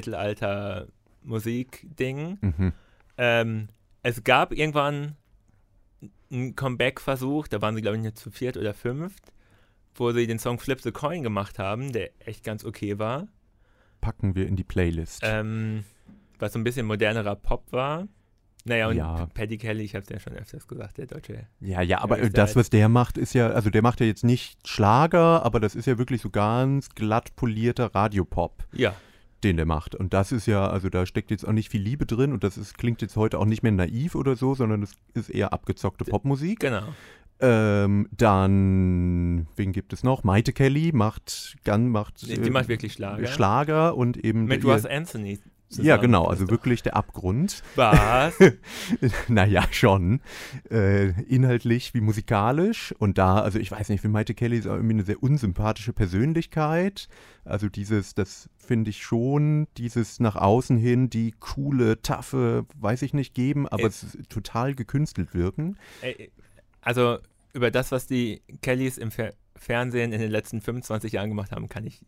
Mittelalter-Musik-Ding. Mhm. Ähm, es gab irgendwann einen Comeback-Versuch, da waren sie, glaube ich, nicht zu viert oder fünft, wo sie den Song Flip the Coin gemacht haben, der echt ganz okay war. Packen wir in die Playlist. Ähm, was so ein bisschen modernerer Pop war. Naja, und Ja. Paddy Kelly, ich habe es ja schon öfters gesagt, der deutsche. ja, ja, aber äh, das, was der macht, ist ja, also der macht ja jetzt nicht Schlager, aber das ist ja wirklich so ganz glatt polierter Radiopop, Ja, den der macht. Und das ist ja, also da steckt jetzt auch nicht viel Liebe drin und das ist, klingt jetzt heute auch nicht mehr naiv oder so, sondern es ist eher abgezockte Popmusik. genau. Ähm, dann, wen gibt es noch? Maite Kelly macht, Gun macht, Die, die äh, macht wirklich Schlager. Schlager und eben Mit Ross Anthony. zusammen. Ja, genau, also wirklich der Abgrund. Was? naja, schon. Äh, inhaltlich wie musikalisch. Und da, also ich weiß nicht, für Maite Kelly ist auch irgendwie eine sehr unsympathische Persönlichkeit. Also dieses, das finde ich schon, dieses nach außen hin, die coole, taffe, weiß ich nicht, geben, aber Äh. es total gekünstelt wirken. Ey, also über das, was die Kellys im Fer Fernsehen in den letzten 25 Jahren gemacht haben, kann ich.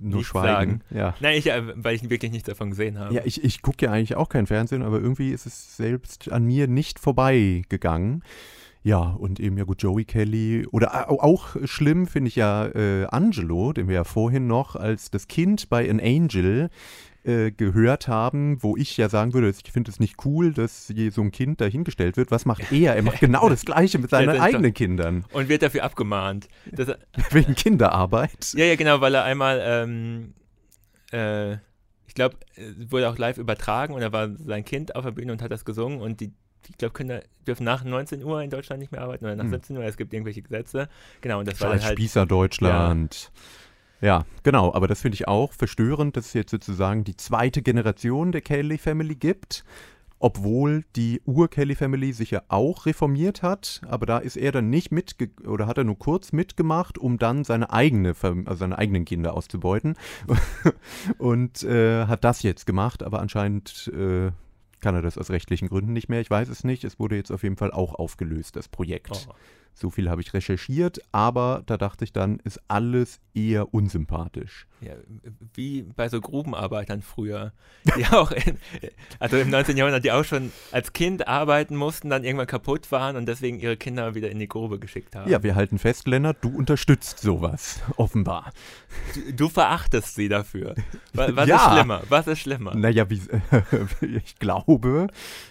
Nur schweigen. Ja. Nein, ich, äh, weil ich wirklich nichts davon gesehen habe. Ja, ich, ich gucke ja eigentlich auch kein Fernsehen, aber irgendwie ist es selbst an mir nicht vorbeigegangen. Ja, und eben ja gut, Joey Kelly oder au- auch schlimm finde ich ja äh, Angelo, den wir ja vorhin noch als das Kind bei An Angel äh, gehört haben, wo ich ja sagen würde, ich finde es nicht cool, dass je so ein Kind dahingestellt wird. Was macht er? Er macht genau das Gleiche mit seinen eigenen Kindern. Und wird dafür abgemahnt. Das, Wegen Kinderarbeit. ja, ja, genau, weil er einmal, ähm, äh, ich glaube, wurde auch live übertragen und da war sein Kind auf der Bühne und hat das gesungen und die, ich glaube, Kinder dürfen nach 19 Uhr in Deutschland nicht mehr arbeiten oder nach Hm. 17 Uhr, es gibt irgendwelche Gesetze. Genau, und das war dann Scheiß halt. Spießer Deutschland. Ja. Genau, aber das finde ich auch verstörend, dass es jetzt sozusagen die zweite Generation der Kelly Family gibt, obwohl die Ur-Kelly Family sich ja auch reformiert hat, aber da ist er dann nicht mitge oder hat er nur kurz mitgemacht, um dann seine eigene, also seine eigenen Kinder auszubeuten und äh, hat das jetzt gemacht, aber anscheinend äh, kann er das aus rechtlichen Gründen nicht mehr. Ich weiß es nicht. Es wurde jetzt auf jeden Fall auch aufgelöst, das Projekt. Oh. So viel habe ich recherchiert, aber da dachte ich dann, ist alles eher unsympathisch. Ja, wie bei so Grubenarbeitern früher, die auch, in, also im 19. Jahrhundert, die auch schon als Kind arbeiten mussten, dann irgendwann kaputt waren und deswegen ihre Kinder wieder in die Grube geschickt haben. Ja, wir halten fest, Lennart, du unterstützt sowas, offenbar. Du, du verachtest sie dafür. Was, was Ja. ist schlimmer? Was ist schlimmer? Naja, wie, ich glaube,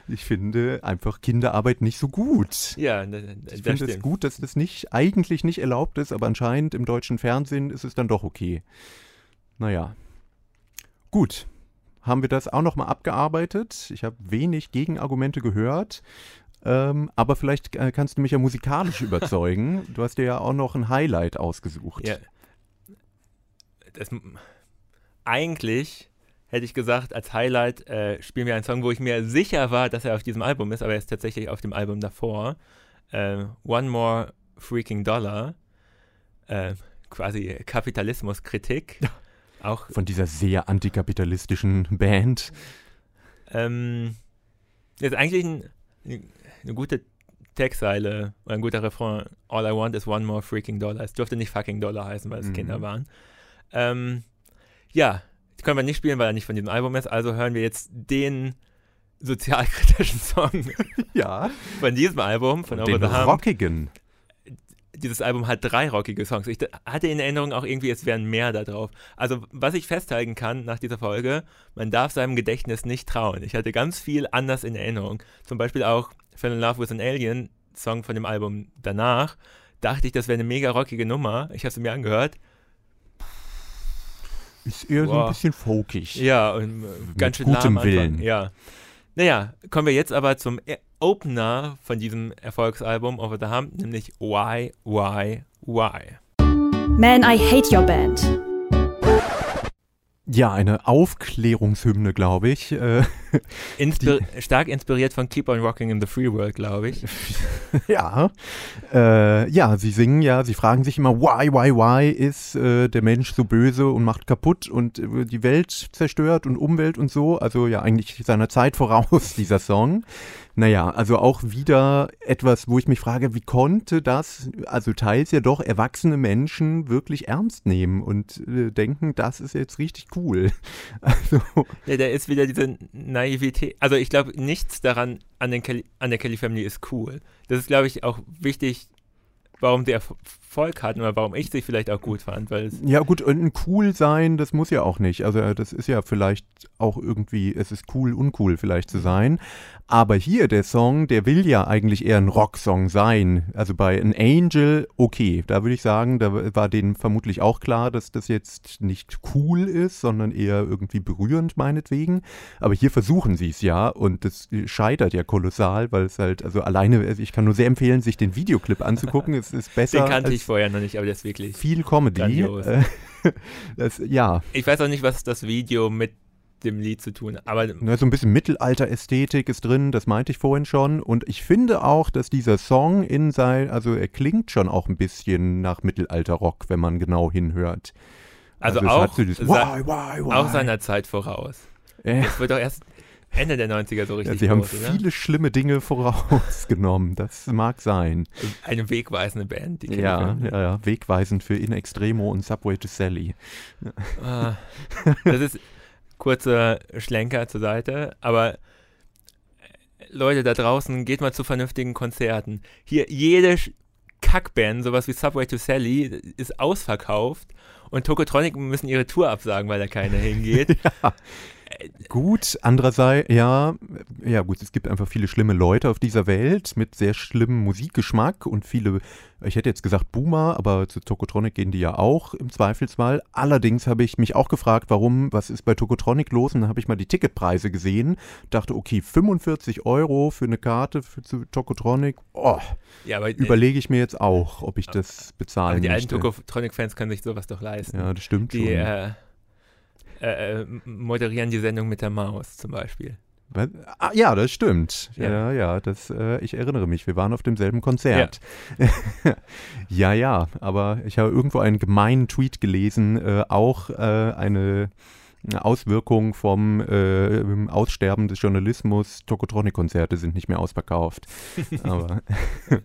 ich finde einfach Kinderarbeit nicht so gut. Ja, da, da, Ich das finde es stimmt. Gut, dass das nicht, eigentlich nicht erlaubt ist, aber anscheinend im deutschen Fernsehen ist es dann doch okay. Naja. Gut. Haben wir das auch nochmal abgearbeitet? Ich habe wenig Gegenargumente gehört. Ähm, aber vielleicht äh, kannst du mich ja musikalisch überzeugen. Du hast dir ja auch noch ein Highlight ausgesucht. Ja. Das, eigentlich hätte ich gesagt, als Highlight äh, spielen wir einen Song, wo ich mir sicher war, dass er auf diesem Album ist, aber er ist tatsächlich auf dem Album davor. Äh, One More Freaking Dollar. Äh, quasi Kapitalismuskritik. Auch Von dieser sehr antikapitalistischen Band. ähm, ist eigentlich ein, eine gute Textzeile oder ein guter Refrain. All I want is one more freaking dollar. Es durfte nicht fucking Dollar heißen, weil es Mhm. Kinder waren. Ähm, ja, können wir nicht spielen, weil er nicht von diesem Album ist. Also hören wir jetzt den sozialkritischen Song Ja. von diesem Album, von Over the Hump. rockigen. Dieses Album hat drei rockige Songs. Ich hatte in Erinnerung auch irgendwie, es wären mehr da drauf. Also, was ich festhalten kann nach dieser Folge, man darf seinem Gedächtnis nicht trauen. Ich hatte ganz viel anders in Erinnerung. Zum Beispiel auch Fell in Love with an Alien, Song von dem Album danach. Dachte ich, das wäre eine mega rockige Nummer. Ich habe sie mir angehört. Ist eher so ein bisschen folkig. Ja, und äh, ganz schön gutem. Willen. Ja. Naja, kommen wir jetzt aber zum E- Opener von diesem Erfolgsalbum Over the Hump, nämlich Why, Why, Why. Man, I Hate Your Band. Ja, eine Aufklärungshymne, glaube ich. Äh, Inspir stark inspiriert von Keep on Rocking in the Free World, glaube ich. ja. Äh, ja, sie singen ja, sie fragen sich immer, why, why, why ist äh, der Mensch so böse und macht kaputt und äh, die Welt zerstört und Umwelt und so. Also ja, eigentlich seiner Zeit voraus, dieser Song. Naja, also auch wieder etwas, wo ich mich frage, wie konnte das, also teils ja doch erwachsene Menschen wirklich ernst nehmen und äh, denken, das ist jetzt richtig cool. Also, Ja, da ist wieder diese Naivität. Also ich glaube, nichts daran an, den Kelly, an der Kelly Family ist cool. Das ist, glaube ich, auch wichtig, warum sie Erfolg hatten oder warum ich sie vielleicht auch gut fand, weil es Ja gut, und ein cool sein, das muss ja auch nicht. Also äh, das ist ja vielleicht auch irgendwie, es ist cool, uncool vielleicht zu sein. Aber hier der Song, der will ja eigentlich eher ein Rocksong sein. Also bei An Angel, okay, da würde ich sagen, da war denen vermutlich auch klar, dass das jetzt nicht cool ist, sondern eher irgendwie berührend meinetwegen. Aber hier versuchen sie es ja und das scheitert ja kolossal, weil es halt, also alleine, also ich kann nur sehr empfehlen, sich den Videoclip anzugucken. es ist besser den kannte ich vorher noch nicht, aber der ist wirklich. viel Comedy. Grandios. Das, ja, Ich weiß auch nicht, was das Video mit dem Lied zu tun aber ne, so ein bisschen Mittelalter-Ästhetik ist drin, das meinte ich vorhin schon. Und ich finde auch, dass dieser Song in sein, also er klingt schon auch ein bisschen nach Mittelalter-Rock, wenn man genau hinhört. Also es auch so dieses, why, why, why. auch seiner Zeit voraus. Äh, Das wird doch erst Ende der 90er so ja, richtig sie haben groß, oder? viele schlimme Dinge vorausgenommen, das mag sein. Eine wegweisende Band, die Ja, ja, ja, wegweisend für In Extremo und Subway to Sally. Ah, das ist kurzer Schlenker zur Seite, aber äh, Leute da draußen, geht mal zu vernünftigen Konzerten. Hier, jede Kackband, sowas wie Subway to Sally, ist ausverkauft und Tokotronic müssen ihre Tour absagen, weil da keiner hingeht. Gut, andererseits, ja, ja gut, es gibt einfach viele schlimme Leute auf dieser Welt mit sehr schlimmem Musikgeschmack und viele, ich hätte jetzt gesagt Boomer, aber zu Tokotronic gehen die ja auch im Zweifelsfall. Allerdings habe ich mich auch gefragt, warum, was ist bei Tokotronic los? Und dann habe ich mal die Ticketpreise gesehen, dachte, okay, 45 Euro für eine Karte für, zu Tokotronic, oh, ja, aber, äh, überlege ich mir jetzt auch, ob ich das bezahlen aber die alten möchte. Tokotronic-Fans können sich sowas doch leisten. ja, das stimmt die schon. äh, äh, äh, moderieren die Sendung mit der Maus zum Beispiel. Ah, ja, das stimmt. Ja, Ja. ja, das, äh, ich erinnere mich. Wir waren auf demselben Konzert. Ja, ja, aber ich habe irgendwo einen gemeinen Tweet gelesen, äh, auch äh, eine eine Auswirkung vom äh, Aussterben des Journalismus. Tokotronic-Konzerte sind nicht mehr ausverkauft. aber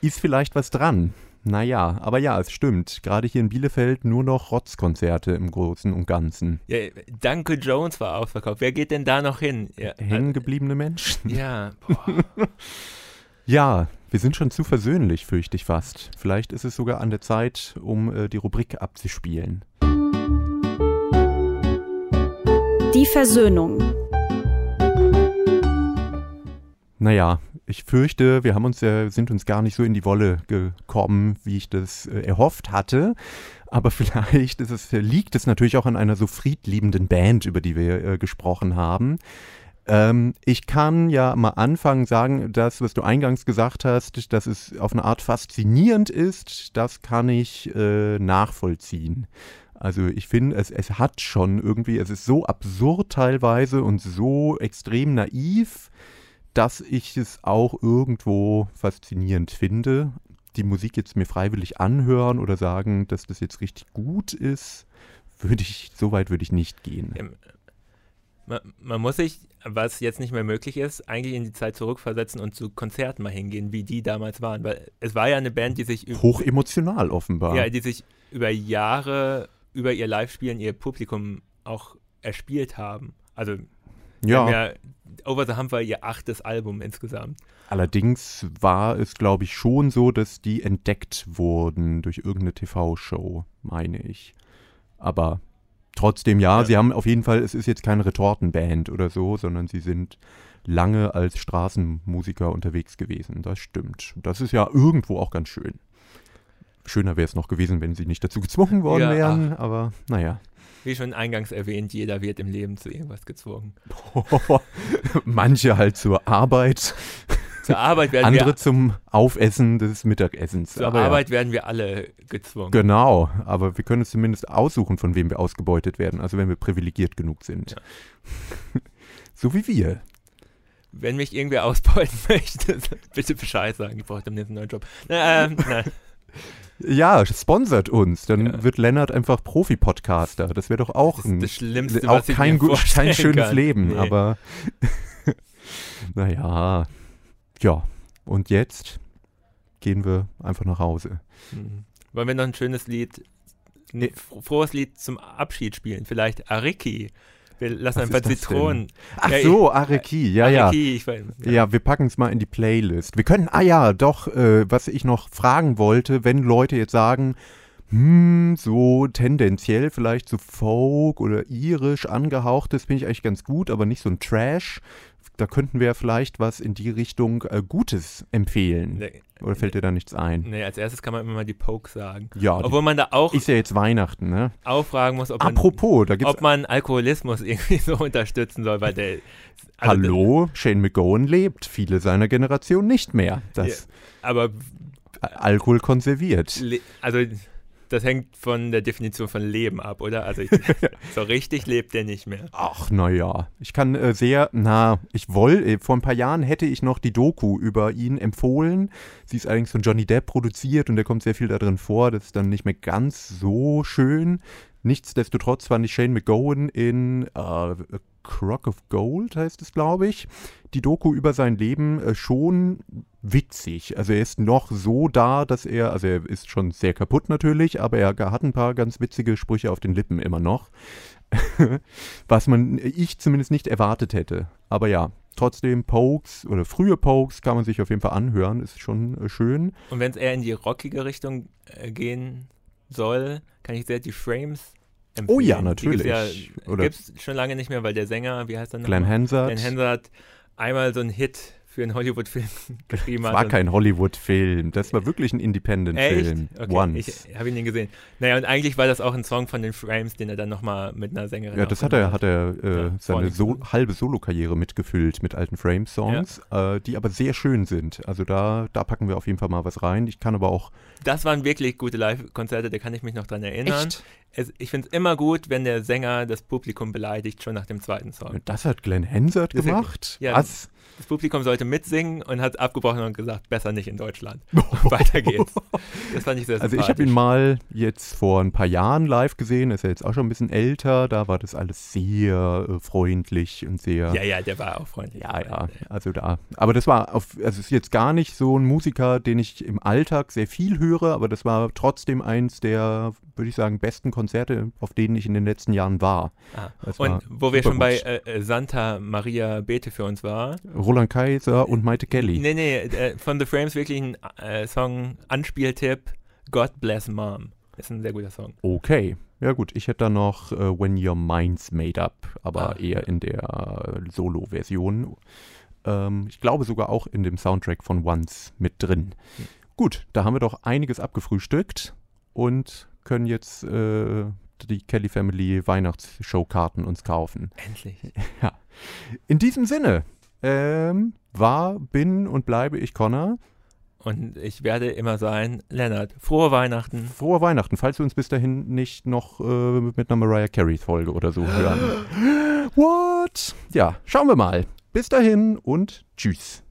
ist vielleicht was dran. Naja, aber ja, es stimmt. Gerade hier in Bielefeld nur noch Rotzkonzerte im Großen und Ganzen. Ja, Danke Jones war ausverkauft. Wer geht denn da noch hin? Ja, Hängen gebliebene Menschen. ja boah. Ja, wir sind schon zu versöhnlich, fürchte ich fast. Vielleicht ist es sogar an der Zeit, um äh, die Rubrik abzuspielen. Die Versöhnung. Naja, ich fürchte, wir haben uns ja, sind uns gar nicht so in die Wolle gekommen, wie ich das äh, erhofft hatte. Aber vielleicht es, liegt es natürlich auch an einer so friedliebenden Band, über die wir äh, gesprochen haben. Ähm, ich kann ja mal anfangen sagen, das, was du eingangs gesagt hast, dass es auf eine Art faszinierend ist, das kann ich äh, nachvollziehen. Also ich finde, es, es hat schon irgendwie, es ist so absurd teilweise und so extrem naiv, dass ich es auch irgendwo faszinierend finde. Die Musik jetzt mir freiwillig anhören oder sagen, dass das jetzt richtig gut ist, würde ich, so weit würde ich nicht gehen. Ähm, man, man muss sich, was jetzt nicht mehr möglich ist, eigentlich in die Zeit zurückversetzen und zu Konzerten mal hingehen, wie die damals waren. Weil es war ja eine Band, die sich Hoch emotional offenbar. Ja, die sich über Jahre über ihr Live-Spielen ihr Publikum auch erspielt haben. Also ja. ja Over the Hump war ihr achtes Album insgesamt. Allerdings war es, glaube ich, schon so, dass die entdeckt wurden durch irgendeine TV-Show, meine ich. Aber trotzdem, ja, Ja. sie haben auf jeden Fall, es ist jetzt keine Retortenband oder so, sondern sie sind lange als Straßenmusiker unterwegs gewesen. Das stimmt. Das ist ja irgendwo auch ganz schön. Schöner wäre es noch gewesen, wenn sie nicht dazu gezwungen worden Ja, wären, aber naja. Wie schon eingangs erwähnt, jeder wird im Leben zu irgendwas gezwungen. Manche halt zur Arbeit, Zur Arbeit werden, andere wir, zum Aufessen des Mittagessens. zur aber ja. Arbeit werden wir alle gezwungen. Genau, aber wir können es zumindest aussuchen, von wem wir ausgebeutet werden, also wenn wir privilegiert genug sind. Ja. so wie wir. Wenn mich irgendwer ausbeuten möchte, bitte Bescheid sagen. Ich brauche demnächst einen neuen Job. Na, ähm, na, Ja, sponsert uns, dann Ja. wird Lennart einfach Profi-Podcaster. Das wäre doch auch, das ein, das Schlimmste, auch kein, kein schönes kann. Leben, Nee. aber naja, ja. Und jetzt gehen wir einfach nach Hause. Mhm. Wollen wir noch ein schönes Lied, ein fro- frohes Lied zum Abschied spielen? Vielleicht Ariki. Wir lassen Was ein paar Zitronen. Ach Ja, so, Areki, ja, ja. Ariki, ich weiß, Ja, wir packen es mal in die Playlist. Wir können, ah ja, doch, äh, was ich noch fragen wollte, wenn Leute jetzt sagen, hm, so tendenziell vielleicht so Folk oder irisch angehauchtes, finde ich eigentlich ganz gut, aber nicht so ein Trash. Da könnten wir vielleicht was in die Richtung äh, Gutes empfehlen. Nee, Oder fällt dir da nichts ein? nee, als erstes kann man immer mal die Poke sagen. Ja, Obwohl man da auch, ist ja jetzt Weihnachten, ne? auch fragen muss, ob man, Apropos, da gibt's ob man Alkoholismus irgendwie so unterstützen soll, weil der. also Hallo, Shane McGowan lebt, viele seiner Generation nicht mehr. Das Aber Alkohol konserviert. also das hängt von der Definition von Leben ab, oder? Also ich, so richtig lebt der nicht mehr. Ach, naja. Ich kann äh, sehr, na, ich wollte, äh, vor ein paar Jahren hätte ich noch die Doku über ihn empfohlen. Sie ist allerdings von Johnny Depp produziert und da kommt sehr viel da drin vor. Das ist dann nicht mehr ganz so schön. Nichtsdestotrotz fand ich Shane McGowan in äh, Crock of Gold, heißt es, glaube ich, die Doku über sein Leben äh, schon witzig. Also er ist noch so da, dass er, also er ist schon sehr kaputt natürlich, aber er hat ein paar ganz witzige Sprüche auf den Lippen immer noch. Was man, ich zumindest nicht erwartet hätte. Aber ja, trotzdem Pokes oder frühe Pokes kann man sich auf jeden Fall anhören, ist schon äh, schön. Und wenn es eher in die rockige Richtung äh, gehen soll, kann ich sehr die Frames empfehlen. Oh ja, natürlich. ja, Oder- gibt's schon lange nicht mehr, weil der Sänger, wie heißt er noch? Glenn Hansard. Glenn Hansard einmal so einen Hit für einen Hollywood-Film geschrieben Das hat. war und- kein Hollywood-Film, das war wirklich ein Independent-Film. Echt? Okay, Once. ich habe ihn nie gesehen. Naja, und eigentlich war das auch ein Song von den Frames, den er dann nochmal mit einer Sängerin Ja, das hat er, hat er äh, Ja, seine so, halbe Solokarriere mitgefüllt mit alten Frame-Songs, äh, die aber sehr schön sind. Also da, da packen wir auf jeden Fall mal was rein. Ich kann aber auch. Das waren wirklich gute Live-Konzerte, da kann ich mich noch dran erinnern. Echt? Es, ich finde es immer gut, wenn der Sänger das Publikum beleidigt, schon nach dem zweiten Song. Das hat Glenn Hansard Das ja- gemacht? ja, was? Das Publikum sollte mitsingen und hat abgebrochen und gesagt, besser nicht in Deutschland. Und weiter geht's. Das fand ich sehr Also ich habe ihn mal jetzt vor ein paar Jahren live gesehen, ist ja jetzt auch schon ein bisschen älter, da war das alles sehr äh, freundlich und sehr... Ja, ja, der war auch freundlich. Ja, ja, also da. Aber das war auf, also es ist jetzt gar nicht so ein Musiker, den ich im Alltag sehr viel höre, aber das war trotzdem eins der, würde ich sagen, besten Konzerte, auf denen ich in den letzten Jahren war. Ah. Das war Und wo wir schon bei äh, äh, Santa Maria Bete für uns war. Roland Kaiser und Maite Kelly. Nee, nee, äh, von The Frames wirklich ein äh, Song, Anspieltipp, God Bless Mom. Ist ein sehr guter Song. Okay. Ja gut, ich hätte da noch äh, When Your Mind's Made Up, aber Ah. eher in der äh, Solo-Version. Ähm, ich glaube sogar auch in dem Soundtrack von Once mit drin. Hm. Gut, da haben wir doch einiges abgefrühstückt und können jetzt äh, die Kelly Family Weihnachtsshow-Karten uns kaufen. Endlich. In diesem Sinne, ähm, war, bin und bleibe ich Connor. Und ich werde immer sein, Lennart, frohe Weihnachten. Frohe Weihnachten, falls wir uns bis dahin nicht noch äh, mit einer Mariah Carey-Folge oder so hören. What? Ja, schauen wir mal. Bis dahin und tschüss.